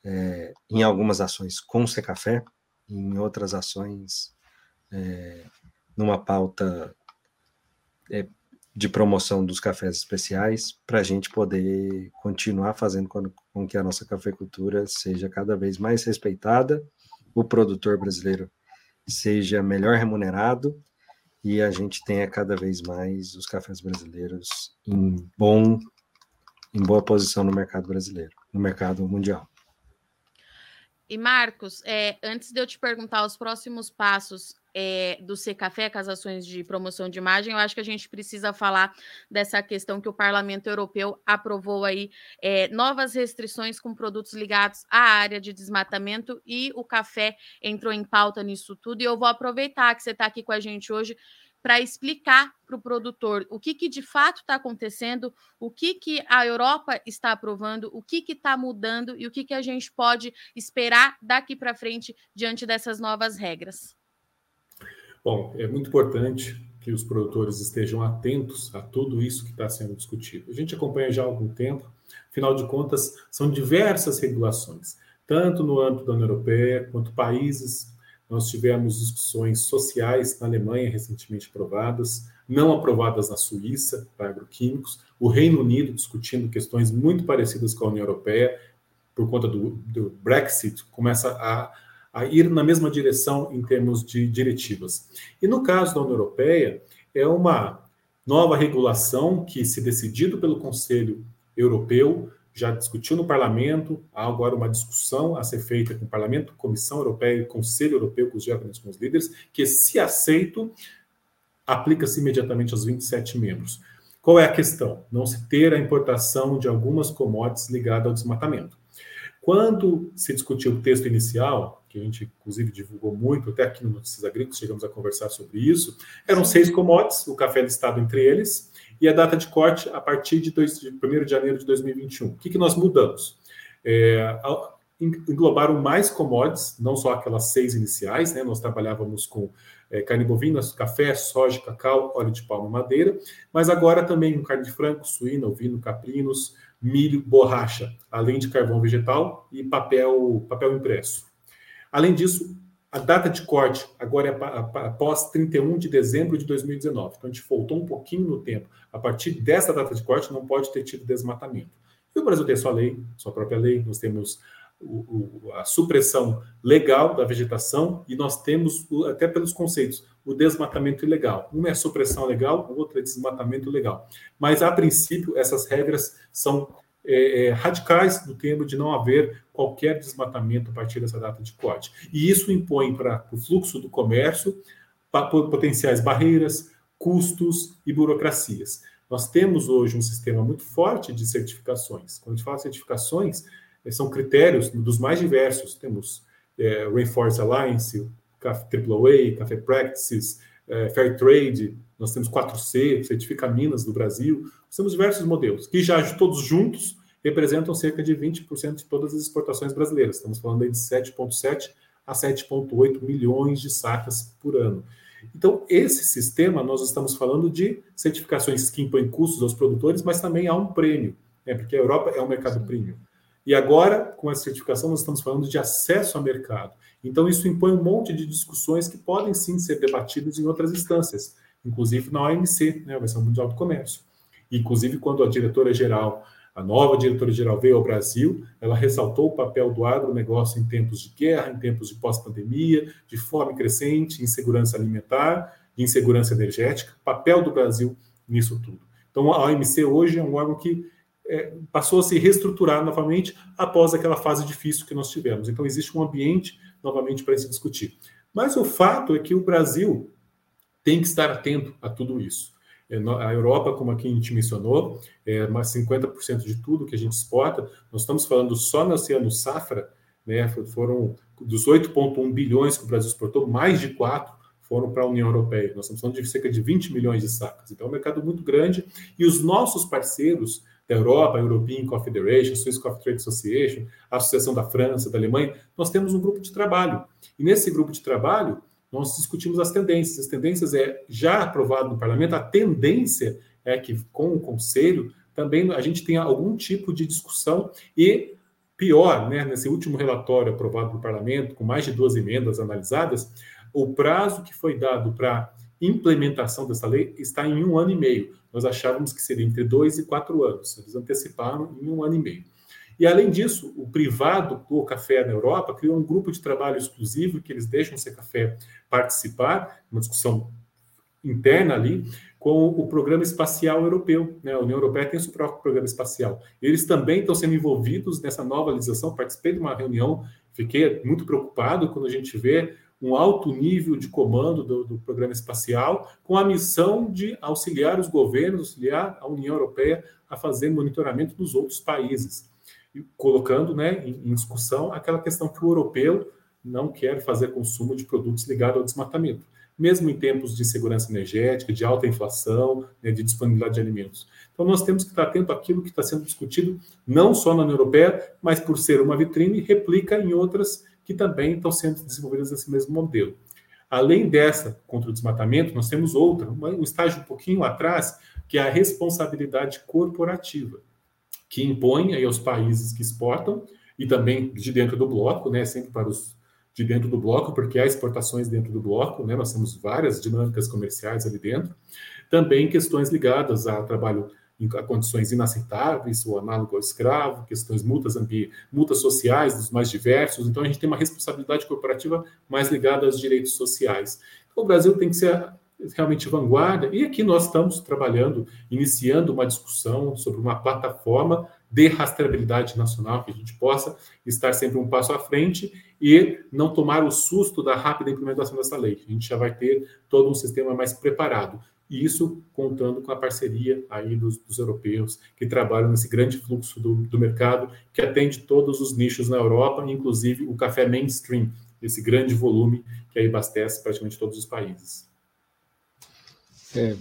C: é, em algumas ações com o Secafé, em outras ações é, numa pauta é, de promoção dos cafés especiais, para a gente poder continuar fazendo com, com que a nossa cafeicultura seja cada vez mais respeitada, o produtor brasileiro seja melhor remunerado e a gente tenha cada vez mais os cafés brasileiros em bom em boa posição no mercado brasileiro, no mercado mundial.
A: E Marcos, é, antes de eu te perguntar os próximos passos é, do Café, com as ações de promoção de imagem, eu acho que a gente precisa falar dessa questão que o Parlamento Europeu aprovou aí é, novas restrições com produtos ligados à área de desmatamento e o café entrou em pauta nisso tudo. E eu vou aproveitar que você está aqui com a gente hoje para explicar para o produtor o que, que de fato está acontecendo, o que, que a Europa está aprovando, o que está mudando e o que, que a gente pode esperar daqui para frente diante dessas novas regras.
B: Bom, é muito importante que os produtores estejam atentos a tudo isso que está sendo discutido. A gente acompanha já há algum tempo, afinal de contas, são diversas regulações, tanto no âmbito da União Europeia quanto países. Nós tivemos discussões sociais na Alemanha recentemente aprovadas, não aprovadas na Suíça para agroquímicos, o Reino Unido discutindo questões muito parecidas com a União Europeia, por conta do, do Brexit, começa a a ir na mesma direção em termos de diretivas. E no caso da União Europeia, é uma nova regulação que, se decidido pelo Conselho Europeu, já discutiu no parlamento, há agora uma discussão a ser feita com o parlamento, Comissão Europeia e Conselho Europeu, com os diretamente com os líderes, que, se aceito, aplica-se imediatamente aos 27 membros. Qual é a questão? Não se ter a importação de algumas commodities ligadas ao desmatamento. Quando se discutiu o texto inicial, que a gente inclusive divulgou muito, até aqui no Notícias Agrícolas chegamos a conversar sobre isso, eram seis commodities, o café listado entre eles, e a data de corte a partir de, 1 de janeiro de 2021. O que, que nós mudamos? É, englobaram mais commodities, não só aquelas seis iniciais, né? Nós trabalhávamos com é, carne bovina, café, soja, cacau, óleo de palma e madeira, mas agora também carne de frango, suína, ovino, caprinos, milho, borracha, além de carvão vegetal e papel, papel impresso. Além disso, a data de corte agora é após 31 de dezembro de 2019. Então, a gente voltou um pouquinho no tempo. A partir dessa data de corte, não pode ter tido desmatamento. E o Brasil tem sua lei, sua própria lei. Nós temos o, o, a supressão legal da vegetação e nós temos, até pelos conceitos, o desmatamento ilegal. Um é supressão legal, o outro é desmatamento legal. Mas, a princípio, essas regras são é, é, radicais no termo de não haver qualquer desmatamento a partir dessa data de corte. E isso impõe para o fluxo do comércio potenciais barreiras, custos e burocracias. Nós temos hoje um sistema muito forte de certificações. Quando a gente fala de certificações, é, são critérios dos mais diversos. Temos é, Rainforest Alliance, AAA, Café Practices, é, Fair Trade, nós temos 4C, Certifica Minas do Brasil, nós temos diversos modelos, que já todos juntos representam cerca de 20% de todas as exportações brasileiras. Estamos falando aí de 7,7 a 7,8 milhões de sacas por ano. Então, esse sistema, nós estamos falando de certificações que impõem custos aos produtores, mas também há um prêmio, né? porque a Europa é um mercado premium. E agora, com essa certificação, nós estamos falando de acesso ao mercado. Então, isso impõe um monte de discussões que podem sim ser debatidas em outras instâncias, inclusive na OMC, né, a Organização Mundial do Comércio. Inclusive, quando a diretora-geral, a nova diretora-geral veio ao Brasil, ela ressaltou o papel do agronegócio em tempos de guerra, em tempos de pós-pandemia, de fome crescente, insegurança alimentar, de insegurança energética, papel do Brasil nisso tudo. Então, a OMC hoje é um órgão que é, passou a se reestruturar novamente após aquela fase difícil que nós tivemos. Então, existe um ambiente novamente para se discutir. Mas o fato é que o Brasil tem que estar atento a tudo isso. É, a Europa, como aqui a gente mencionou, é mais 50% de tudo que a gente exporta. Nós estamos falando só no Oceano Safra, né, foram dos 8,1 bilhões que o Brasil exportou, mais de 4 foram para a União Europeia. Nós estamos falando de cerca de 20 milhões de sacas. Então, é um mercado muito grande. E os nossos parceiros Europa, a European Coffee Federation, a Swiss Coffee Trade Association, a Associação da França, da Alemanha, nós temos um grupo de trabalho. E nesse grupo de trabalho, nós discutimos as tendências. As tendências é já aprovado no parlamento, a tendência é que com o conselho também a gente tenha algum tipo de discussão e pior, né, nesse último relatório aprovado no parlamento, com mais de duas emendas analisadas, o prazo que foi dado para implementação dessa lei está em um ano e meio. Nós achávamos que seria entre dois e quatro anos. Eles anteciparam em um ano e meio. E, além disso, o privado do café na Europa criou um grupo de trabalho exclusivo que eles deixam o Ser Café participar, uma discussão interna ali, com o Programa Espacial Europeu. Né? A União Europeia tem seu próprio programa espacial. Eles também estão sendo envolvidos nessa nova legislação. Participei de uma reunião, fiquei muito preocupado quando a gente vê um alto nível de comando do, do, programa espacial, com a missão de auxiliar os governos, auxiliar a União Europeia a fazer monitoramento dos outros países, colocando né, em, em discussão aquela questão que o europeu não quer fazer consumo de produtos ligados ao desmatamento, mesmo em tempos de segurança energética, de alta inflação, né, de disponibilidade de alimentos. Então, nós temos que estar atento àquilo que está sendo discutido, não só na União Europeia, mas por ser uma vitrine, replica em outras que também estão sendo desenvolvidas nesse mesmo modelo. Além dessa contra o desmatamento, nós temos outra, um estágio um pouquinho atrás, que é a responsabilidade corporativa, que impõe aí aos países que exportam e também de dentro do bloco, né, sempre para os de dentro do bloco, porque há exportações dentro do bloco, né, nós temos várias dinâmicas comerciais ali dentro, também questões ligadas a trabalho a condições inaceitáveis, o análogo ao escravo, questões multas, multas sociais dos mais diversos. Então, a gente tem uma responsabilidade corporativa mais ligada aos direitos sociais. Então, o Brasil tem que ser realmente vanguarda, e aqui nós estamos trabalhando, iniciando uma discussão sobre uma plataforma de rastreabilidade nacional, que a gente possa estar sempre um passo à frente e não tomar o susto da rápida implementação dessa lei. A gente já vai ter todo um sistema mais preparado e isso contando com a parceria aí dos, dos europeus que trabalham nesse grande fluxo do, do, mercado que atende todos os nichos na Europa, inclusive o café mainstream, esse grande volume que aí abastece praticamente todos os países.
A: É,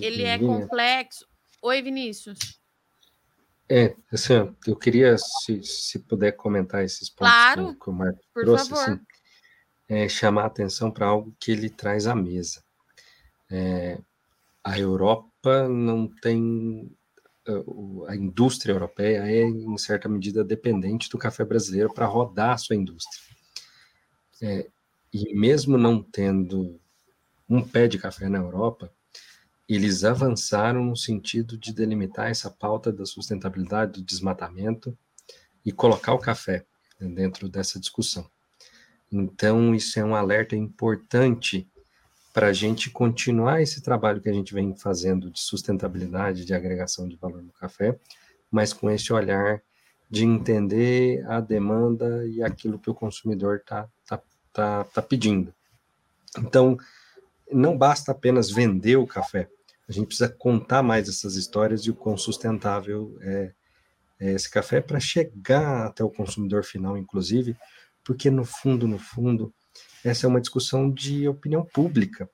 A: Ele é complexo. Oi, Vinícius.
C: É, assim, eu queria, se, se puder comentar esses pontos
A: claro,
C: que o Marco trouxe, assim, é, chamar a atenção para algo que ele traz à mesa. É, a Europa não tem. A indústria europeia é, em certa medida, dependente do café brasileiro para rodar a sua indústria. É, e mesmo não tendo um pé de café na Europa, eles avançaram no sentido de delimitar essa pauta da sustentabilidade, do desmatamento e colocar o café dentro dessa discussão. Então, isso é um alerta importante para a gente continuar esse trabalho que a gente vem fazendo de sustentabilidade, de agregação de valor no café, mas com esse olhar de entender a demanda e aquilo que o consumidor está tá, tá, tá pedindo. Então, não basta apenas vender o café, a gente precisa contar mais essas histórias e o quão sustentável é, é esse café para chegar até o consumidor final, inclusive, porque no fundo, no fundo, essa é uma discussão de opinião pública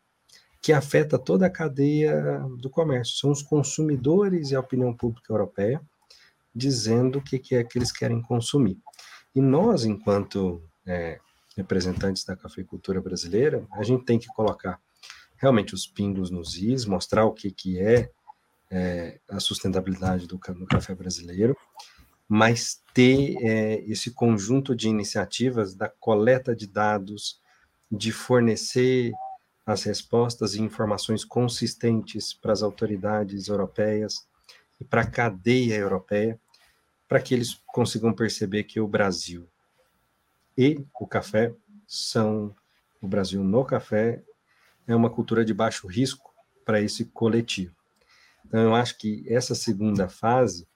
C: que afeta toda a cadeia do comércio. São os consumidores e a opinião pública europeia dizendo o que, é que eles querem consumir. E nós, enquanto é, representantes da cafeicultura brasileira, a gente tem que colocar realmente os pingos nos is, mostrar o que, que é, é a sustentabilidade do, do, café brasileiro, mas ter é, esse conjunto de iniciativas da coleta de dados, de fornecer as respostas e informações consistentes para as autoridades europeias e para a cadeia europeia, para que eles consigam perceber que o Brasil e o café são o Brasil no café é uma cultura de baixo risco para esse coletivo. Então, eu acho que essa segunda fase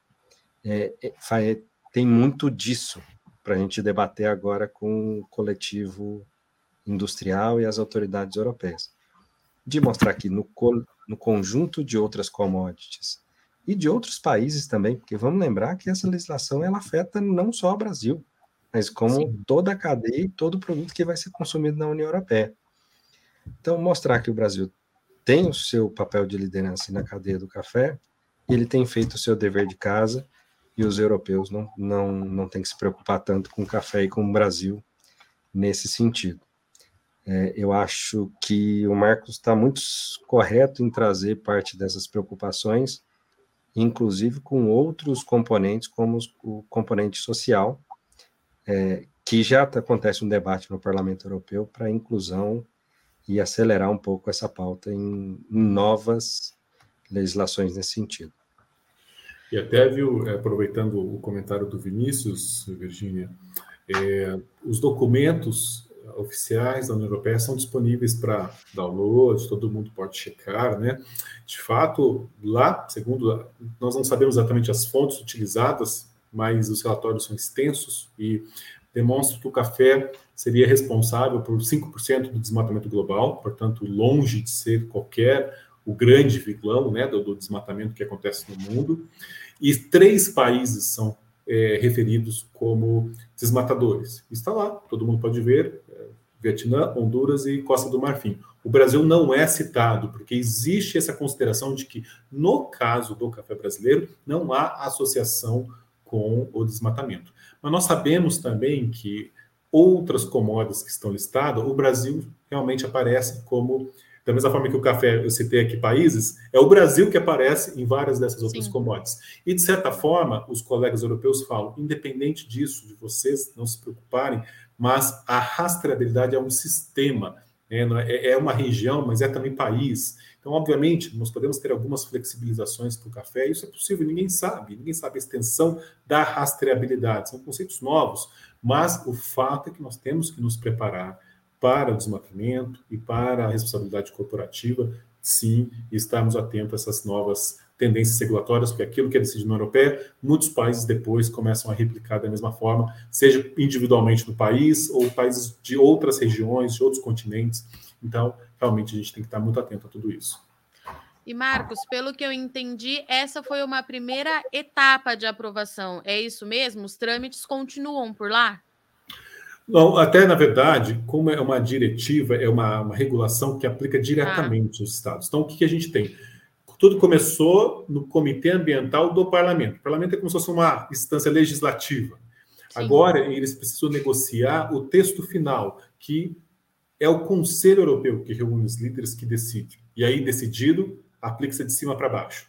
C: é, é, é tem muito disso para a gente debater agora com o coletivo industrial e as autoridades europeias. De mostrar que no, no conjunto de outras commodities e de outros países também, porque vamos lembrar que essa legislação ela afeta não só o Brasil, mas como Sim. toda a cadeia e todo produto que vai ser consumido na União Europeia. Então, mostrar que o Brasil tem o seu papel de liderança na cadeia do café, ele tem feito o seu dever de casa, e os europeus não, não, não têm que se preocupar tanto com o café e com o Brasil nesse sentido. É, eu acho que o Marcos está muito correto em trazer parte dessas preocupações, inclusive com outros componentes, como o componente social, é, que já acontece um debate no Parlamento Europeu para inclusão e acelerar um pouco essa pauta em, em novas legislações nesse sentido.
B: E até, viu, aproveitando o comentário do Vinícius, Virgínia, é, os documentos oficiais da União Europeia são disponíveis para download, todo mundo pode checar, né? De fato, lá, segundo, nós não sabemos exatamente as fontes utilizadas, mas os relatórios são extensos e demonstram que o café seria responsável por 5% do desmatamento global, portanto, longe de ser qualquer o grande vilão né, do, do desmatamento que acontece no mundo. E três países são é, referidos como desmatadores. Está lá, todo mundo pode ver: é, Vietnã, Honduras e Costa do Marfim. O Brasil não é citado, porque existe essa consideração de que, no caso do café brasileiro, não há associação com o desmatamento. Mas nós sabemos também que outras commodities que estão listadas, o Brasil realmente aparece como da mesma forma que o café, eu citei aqui países, é o Brasil que aparece em várias dessas outras Sim. commodities. E, de certa forma, os colegas europeus falam, independente disso, de vocês não se preocuparem, mas a rastreabilidade é um sistema, né? é, é uma região, mas é também país. Então, obviamente, nós podemos ter algumas flexibilizações para o café, isso é possível, ninguém sabe, ninguém sabe a extensão da rastreabilidade, são conceitos novos, mas o fato é que nós temos que nos preparar para o desmatamento e para a responsabilidade corporativa, sim, estarmos atentos a essas novas tendências regulatórias, porque aquilo que é decidido na Europeia, muitos países depois começam a replicar da mesma forma, seja individualmente no país ou países de outras regiões, de outros continentes. Então, realmente a gente tem que estar muito atento a tudo isso.
A: E Marcos, pelo que eu entendi, essa foi uma primeira etapa de aprovação. É isso mesmo? Os trâmites continuam por lá?
B: Não, até na verdade, como é uma diretiva, é uma, uma regulação que aplica diretamente ah. aos estados. Então, o que, que a gente tem? Tudo começou no Comitê Ambiental do Parlamento. O Parlamento é como se fosse uma instância legislativa. Sim. Agora, eles precisam negociar o texto final, que é o Conselho Europeu que reúne os líderes que decide. E aí, decidido, aplica-se de cima para baixo.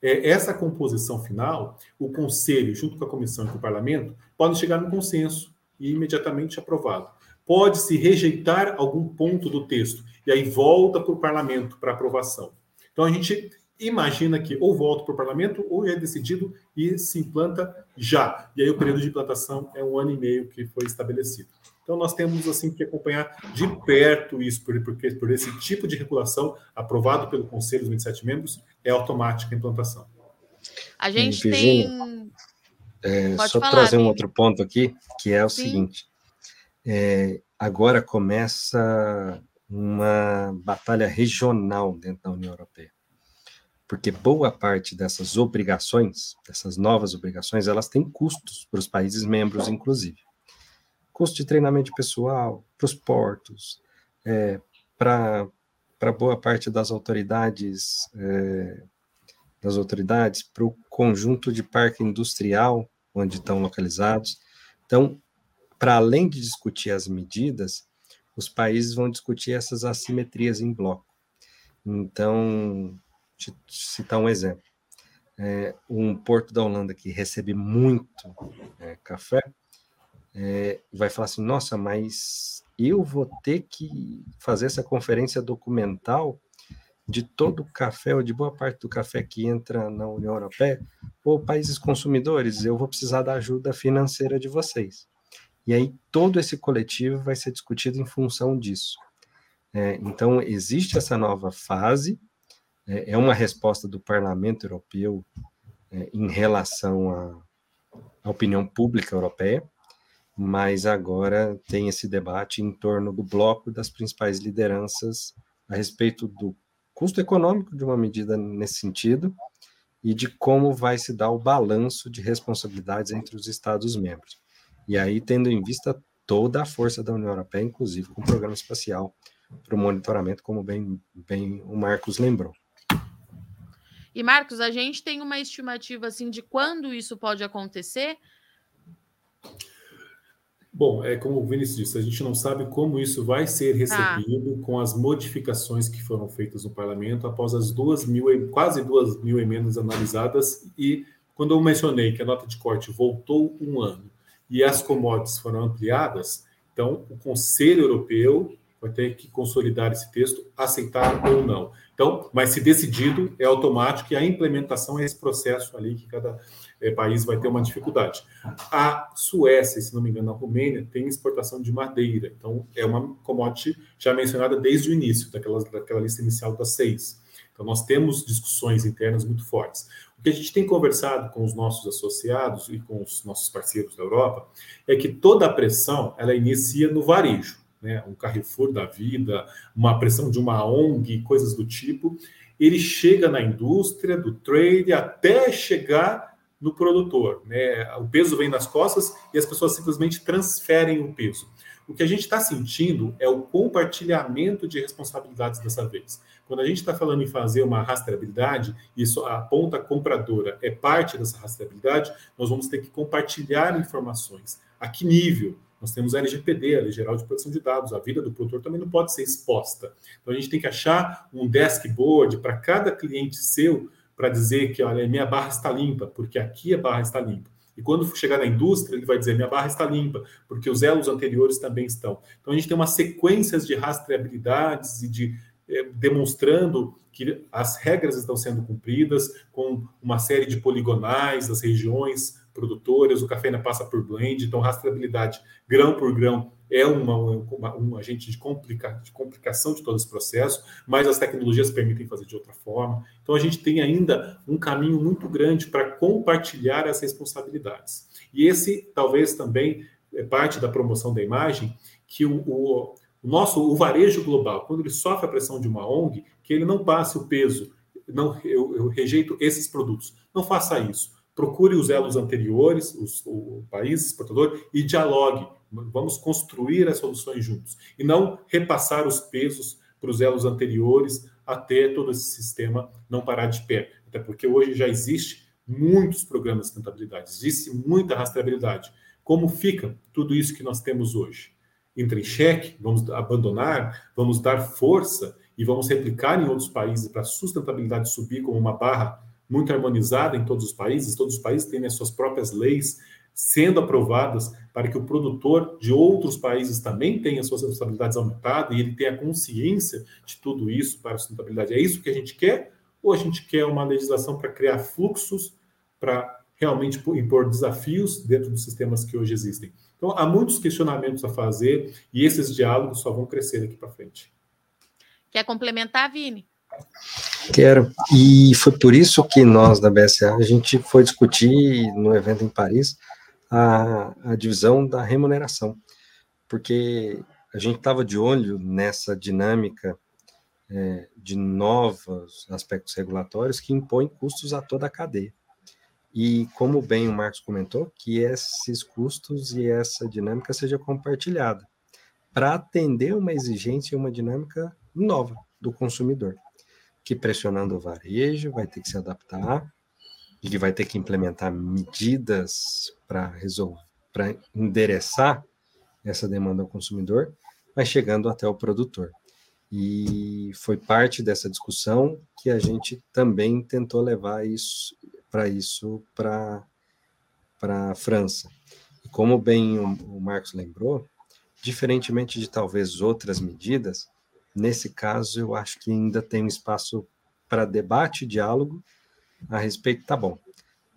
B: É, essa composição final, o Conselho, junto com a Comissão e com o Parlamento, podem chegar no consenso e imediatamente aprovado. Pode-se rejeitar algum ponto do texto e aí volta para o parlamento para aprovação. Então a gente imagina que ou volta para o parlamento ou é decidido e se implanta já. E aí o período de implantação é um ano e meio que foi estabelecido. Então nós temos assim que acompanhar de perto isso, porque por esse tipo de regulação aprovado pelo Conselho dos 27 membros é automática a implantação.
A: A gente Virginia, tem
C: é, só falar, trazer um outro ponto aqui, que é o Sim. seguinte: é, agora começa uma batalha regional dentro da União Europeia, porque boa parte dessas obrigações, dessas novas obrigações, elas têm custos para os países membros, inclusive, custo de treinamento pessoal, para os portos, é, para para boa parte das autoridades é, das autoridades para o conjunto de parque industrial onde estão localizados. Então, para além de discutir as medidas, os países vão discutir essas assimetrias em bloco. Então, te citar um exemplo. É, um porto da Holanda que recebe muito é, café é, vai falar assim: nossa, mas eu vou ter que fazer essa conferência documental de todo o café ou de boa parte do café que entra na União Europeia, ou países consumidores, eu vou precisar da ajuda financeira de vocês. E aí todo esse coletivo vai ser discutido em função disso. É, então existe essa nova fase, é, é uma resposta do Parlamento Europeu é, em relação à, à opinião pública europeia, mas agora tem esse debate em torno do bloco das principais lideranças a respeito do custo econômico de uma medida nesse sentido e de como vai se dar o balanço de responsabilidades entre os Estados-membros. E aí, tendo em vista toda a força da União Europeia, inclusive com o programa espacial para o monitoramento, como bem, bem o Marcos lembrou.
A: E Marcos, a gente tem uma estimativa assim de quando isso pode acontecer?
B: Bom, é como o Vinícius disse, a gente não sabe como isso vai ser recebido ah. com as modificações que foram feitas no parlamento após as duas mil, quase duas mil emendas analisadas e quando eu mencionei que a nota de corte voltou um ano e as commodities foram ampliadas, então o Conselho Europeu vai ter que consolidar esse texto, aceitar ou não. Então, mas se decidido, é automático e a implementação é esse processo ali que cada é, país vai ter uma dificuldade. A Suécia, se não me engano, a Romênia tem exportação de madeira, então é uma commodity já mencionada desde o início, daquela, daquela lista inicial das seis. Então, nós temos discussões internas muito fortes. O que a gente tem conversado com os nossos associados e com os nossos parceiros da Europa é que toda a pressão ela inicia no varejo né, um Carrefour da vida, uma pressão de uma ONG, coisas do tipo, ele chega na indústria, do trade, até chegar no produtor. Né? O peso vem nas costas e as pessoas simplesmente transferem o peso. O que a gente está sentindo é o compartilhamento de responsabilidades dessa vez. Quando a gente está falando em fazer uma rastreabilidade, isso a ponta compradora é parte dessa rastreabilidade, nós vamos ter que compartilhar informações. A que nível? Nós temos a LGPD, a Lei Geral de Proteção de Dados. A vida do produtor também não pode ser exposta. Então, a gente tem que achar um dashboard para cada cliente seu para dizer que, olha, minha barra está limpa, porque aqui a barra está limpa. E quando chegar na indústria, ele vai dizer: minha barra está limpa, porque os elos anteriores também estão. Então, a gente tem uma sequência de rastreabilidades e de demonstrando que as regras estão sendo cumpridas, com uma série de poligonais das regiões produtoras, o café ainda passa por blend, então rastreabilidade grão por grão é uma, uma, um agente de, complica, de complicação de todo esse processo, mas as tecnologias permitem fazer de outra forma. Então a gente tem ainda um caminho muito grande para compartilhar as responsabilidades. E esse talvez também é parte da promoção da imagem, que o, o, o nosso o varejo global, quando ele sofre a pressão de uma ONG, que ele não passe o peso, não, eu, eu rejeito esses produtos. Não faça isso procure os elos anteriores, os, o país exportador, e dialogue. Vamos construir as soluções juntos. E não repassar os pesos para os elos anteriores até todo esse sistema não parar de pé. Até porque hoje já existe muitos programas de sustentabilidade, existe muita rastreabilidade. Como fica tudo isso que nós temos hoje? Entra em xeque, vamos abandonar, vamos dar força e vamos replicar em outros países para a sustentabilidade subir como uma barra muito harmonizada em todos os países, todos os países têm as suas próprias leis sendo aprovadas para que o produtor de outros países também tenha suas responsabilidades aumentadas e ele tenha consciência de tudo isso para a sustentabilidade. É isso que a gente quer? Ou a gente quer uma legislação para criar fluxos, para realmente impor desafios dentro dos sistemas que hoje existem? Então, há muitos questionamentos a fazer e esses diálogos só vão crescer daqui para frente.
A: Quer complementar, Vini?
C: Quero. E foi por isso que nós da BSA a gente foi discutir no evento em Paris a, a divisão da remuneração, porque a gente estava de olho nessa dinâmica é, de novos aspectos regulatórios que impõem custos a toda a cadeia. E como bem o Marcos comentou, que esses custos e essa dinâmica seja compartilhada para atender uma exigência e uma dinâmica nova do consumidor que pressionando o varejo vai ter que se adaptar, ele vai ter que implementar medidas para resolver, para endereçar essa demanda ao consumidor, mas chegando até o produtor. E foi parte dessa discussão que a gente também tentou levar isso para isso para a França. E como bem o, o Marcos lembrou, diferentemente de talvez outras medidas, Nesse caso, eu acho que ainda tem um espaço para debate e diálogo a respeito. Tá bom,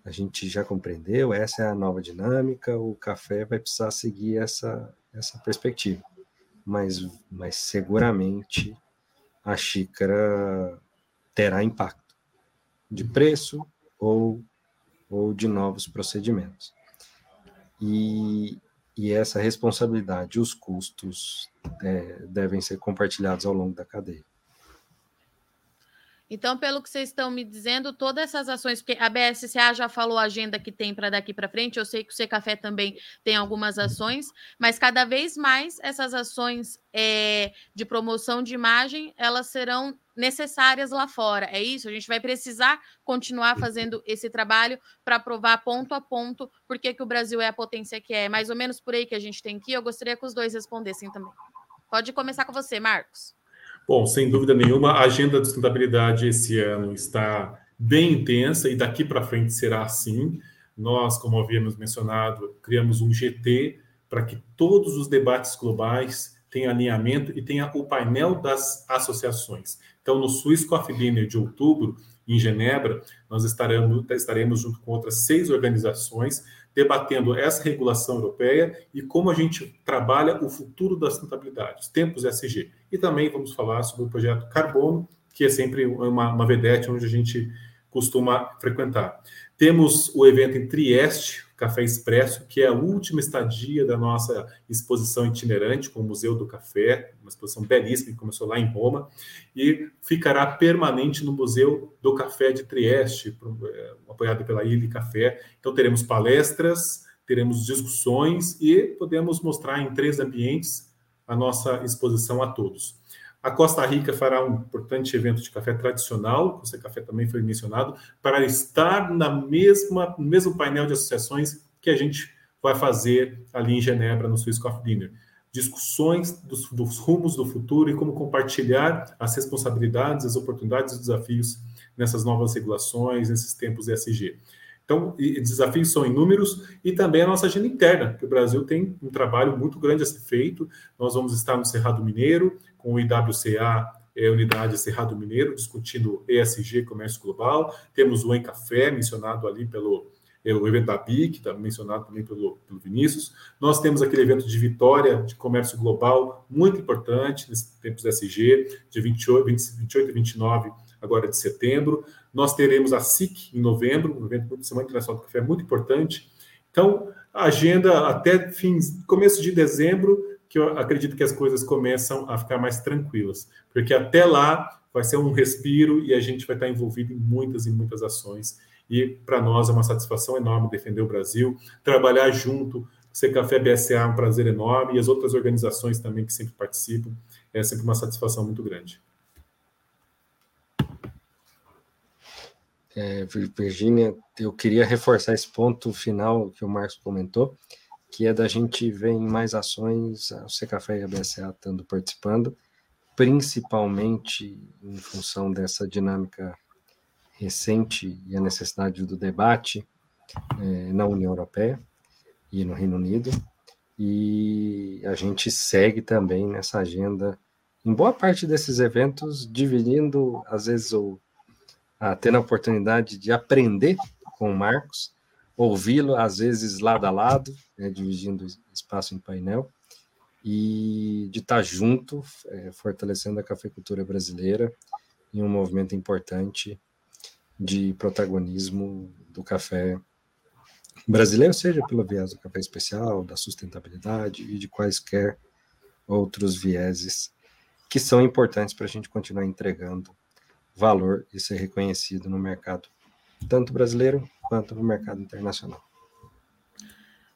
C: a gente já compreendeu, essa é a nova dinâmica, o café vai precisar seguir essa, essa perspectiva. Mas, mas seguramente a xícara terá impacto de preço ou, ou de novos procedimentos. E, e essa responsabilidade, os custos é, devem ser compartilhados ao longo da cadeia.
A: Então, pelo que vocês estão me dizendo, todas essas ações, porque a BSCA já falou a agenda que tem para daqui para frente, eu sei que o C também tem algumas ações, mas cada vez mais essas ações é, de promoção de imagem, elas serão necessárias lá fora. É isso? A gente vai precisar continuar fazendo esse trabalho para provar ponto a ponto por que o Brasil é a potência que é. Mais ou menos por aí que a gente tem aqui. Eu gostaria que os dois respondessem também. Pode começar com você, Marcos.
B: Bom, sem dúvida nenhuma, a agenda de sustentabilidade esse ano está bem intensa e daqui para frente será assim. Nós, como havíamos mencionado, criamos um GT para que todos os debates globais tenham alinhamento e tenha o painel das associações. Então, no Swiss Coffee Dinner de outubro, em Genebra, nós estaremos, estaremos junto com outras seis organizações debatendo essa regulação europeia e como a gente trabalha o futuro da sustentabilidade, os tempos SG. E também vamos falar sobre o projeto Carbono, que é sempre uma, uma vedete onde a gente costuma frequentar. Temos o evento em Trieste, Café Expresso, que é a última estadia da nossa exposição itinerante com o Museu do Café, uma exposição belíssima que começou lá em Roma, e ficará permanente no Museu do Café de Trieste, é, apoiado pela Ilha Café. Então teremos palestras, teremos discussões e podemos mostrar em três ambientes a nossa exposição a todos. A Costa Rica fará um importante evento de café tradicional, o café também foi mencionado, para estar na mesma, no mesmo painel de associações que a gente vai fazer ali em Genebra, no Swiss Coffee Dinner. Discussões dos, dos rumos do futuro e como compartilhar as responsabilidades, as oportunidades e os desafios nessas novas regulações, nesses tempos ESG. Então, desafios são inúmeros e também a nossa agenda interna, que o Brasil tem um trabalho muito grande a ser feito. Nós vamos estar no Cerrado Mineiro, com o IWCA, é, Unidade Cerrado Mineiro, discutindo ESG, comércio global. Temos o Encafé, mencionado ali pelo é, o evento da BIC, está mencionado também pelo, pelo Vinícius. Nós temos aquele evento de Vitória, de comércio global, muito importante nesses tempos ESG, de 28, 20, 28 e 29 agora de setembro. Nós teremos a SIC em novembro, um evento de Semana Internacional do Café muito importante. Então, a agenda até fins, começo de dezembro, que eu acredito que as coisas começam a ficar mais tranquilas, porque até lá vai ser um respiro e a gente vai estar envolvido em muitas e muitas ações. E para nós é uma satisfação enorme defender o Brasil, trabalhar junto. Ser Café BSA é um prazer enorme e as outras organizações também que sempre participam. É sempre uma satisfação muito grande.
C: É, Virgínia, eu queria reforçar esse ponto final que o Marcos comentou, que é da gente ver em mais ações, o Secafé e a BSA estando participando, principalmente em função dessa dinâmica recente e a necessidade do debate é, na União Europeia e no Reino Unido. E a gente segue também nessa agenda, em boa parte desses eventos, dividindo, às vezes, o, a, tendo a oportunidade de aprender com o Marcos, ouvi-lo, às vezes lado a lado, né, dividindo espaço em painel, e de estar junto, é, fortalecendo a cafeicultura brasileira em um movimento importante de protagonismo do café brasileiro, seja pelo viés do café especial, da sustentabilidade e de quaisquer outros vieses que são importantes para a gente continuar entregando valor e ser reconhecido no mercado, tanto brasileiro quanto no mercado internacional.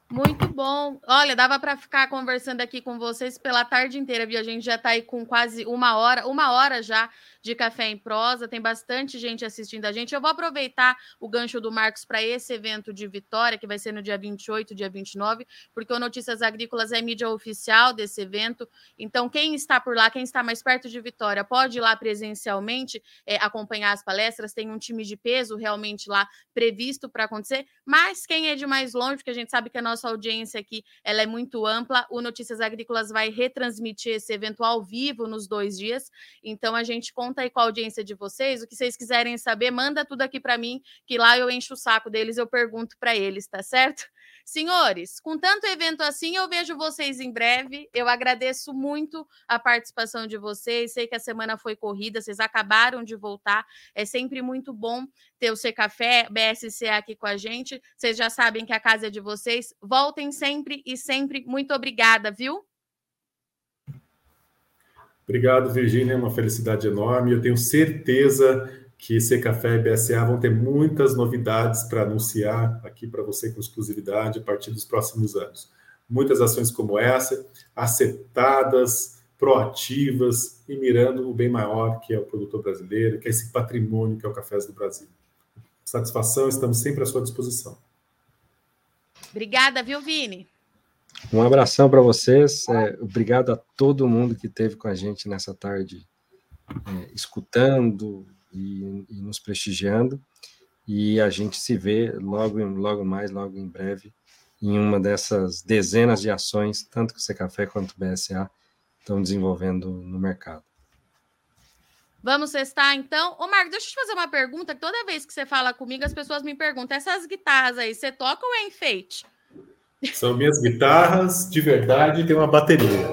A: Muito bom. Olha, dava para ficar conversando aqui com vocês pela tarde inteira, viu? A gente já está aí com quase uma hora, uma hora já de Café em Prosa, tem bastante gente assistindo a gente. Eu vou aproveitar o gancho do Marcos para esse evento de Vitória, que vai ser no dia 28, dia 29, porque o Notícias Agrícolas é mídia oficial desse evento. Então, quem está por lá, quem está mais perto de Vitória, pode ir lá presencialmente é, acompanhar as palestras. Tem um time de peso realmente lá previsto para acontecer. Mas quem é de mais longe, porque a gente sabe que a nossa audiência aqui ela é muito ampla, o Notícias Agrícolas vai retransmitir esse evento ao vivo nos dois dias. Então, a gente conta conta aí com a audiência de vocês. O que vocês quiserem saber, manda tudo aqui para mim, que lá eu encho o saco deles, eu pergunto para eles, tá certo? Senhores, com tanto evento assim, eu vejo vocês em breve. Eu agradeço muito a participação de vocês. Sei que a semana foi corrida, vocês acabaram de voltar. É sempre muito bom ter o C Café, BSC aqui com a gente. Vocês já sabem que a casa é de vocês. Voltem sempre e sempre. Muito obrigada, viu?
B: Obrigado, Virgínia, é uma felicidade enorme. Eu tenho certeza que C Café e BSA vão ter muitas novidades para anunciar aqui para você com exclusividade a partir dos próximos anos. Muitas ações como essa, acertadas, proativas e mirando o bem maior que é o produtor brasileiro, que é esse patrimônio que é o Cafés do Brasil. Satisfação, estamos sempre à sua disposição.
A: Obrigada, viu, Vini?
C: Um abração para vocês. É, obrigado a todo mundo que esteve com a gente nessa tarde, é, escutando e, e, nos prestigiando. E a gente se vê logo, logo mais, logo em breve, em uma dessas dezenas de ações, tanto que o Secafé quanto o BSA estão desenvolvendo no mercado.
A: Vamos testar então. Ô, Marco, deixa eu te fazer uma pergunta. Toda vez que você fala comigo, as pessoas me perguntam: essas guitarras aí, você toca ou é enfeite?
B: São minhas guitarras de verdade e tem uma bateria.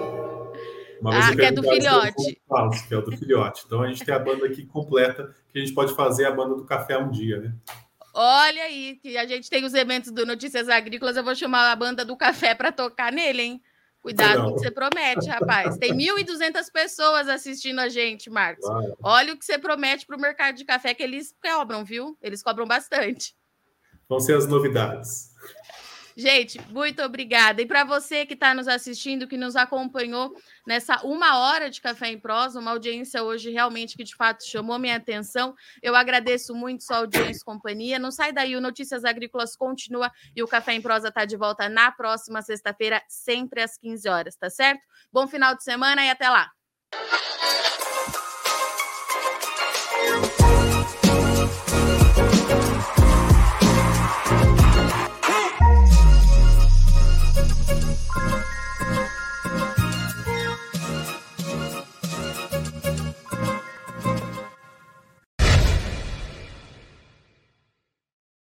A: Uma ah, que é do filhote.
B: Falso, que é o do filhote. Então a gente tem a banda aqui completa, que a gente pode fazer a banda do café um dia, né?
A: Olha aí, que a gente tem os eventos do Notícias Agrícolas, eu vou chamar a banda do café para tocar nele, hein? Cuidado com o que você promete, rapaz. Tem 1.200 pessoas assistindo a gente, Marcos. Olha o que você promete para o mercado de café, que eles cobram, viu? Eles cobram bastante.
B: Vão ser as novidades.
A: Gente, muito obrigada. E para você que está nos assistindo, que nos acompanhou nessa uma hora de Café em Prosa, uma audiência hoje realmente que de fato chamou minha atenção. Eu agradeço muito sua audiência e companhia. Não sai daí, o Notícias Agrícolas continua e o Café em Prosa está de volta na próxima sexta-feira, sempre às 15 horas, tá certo? Bom final de semana e até lá.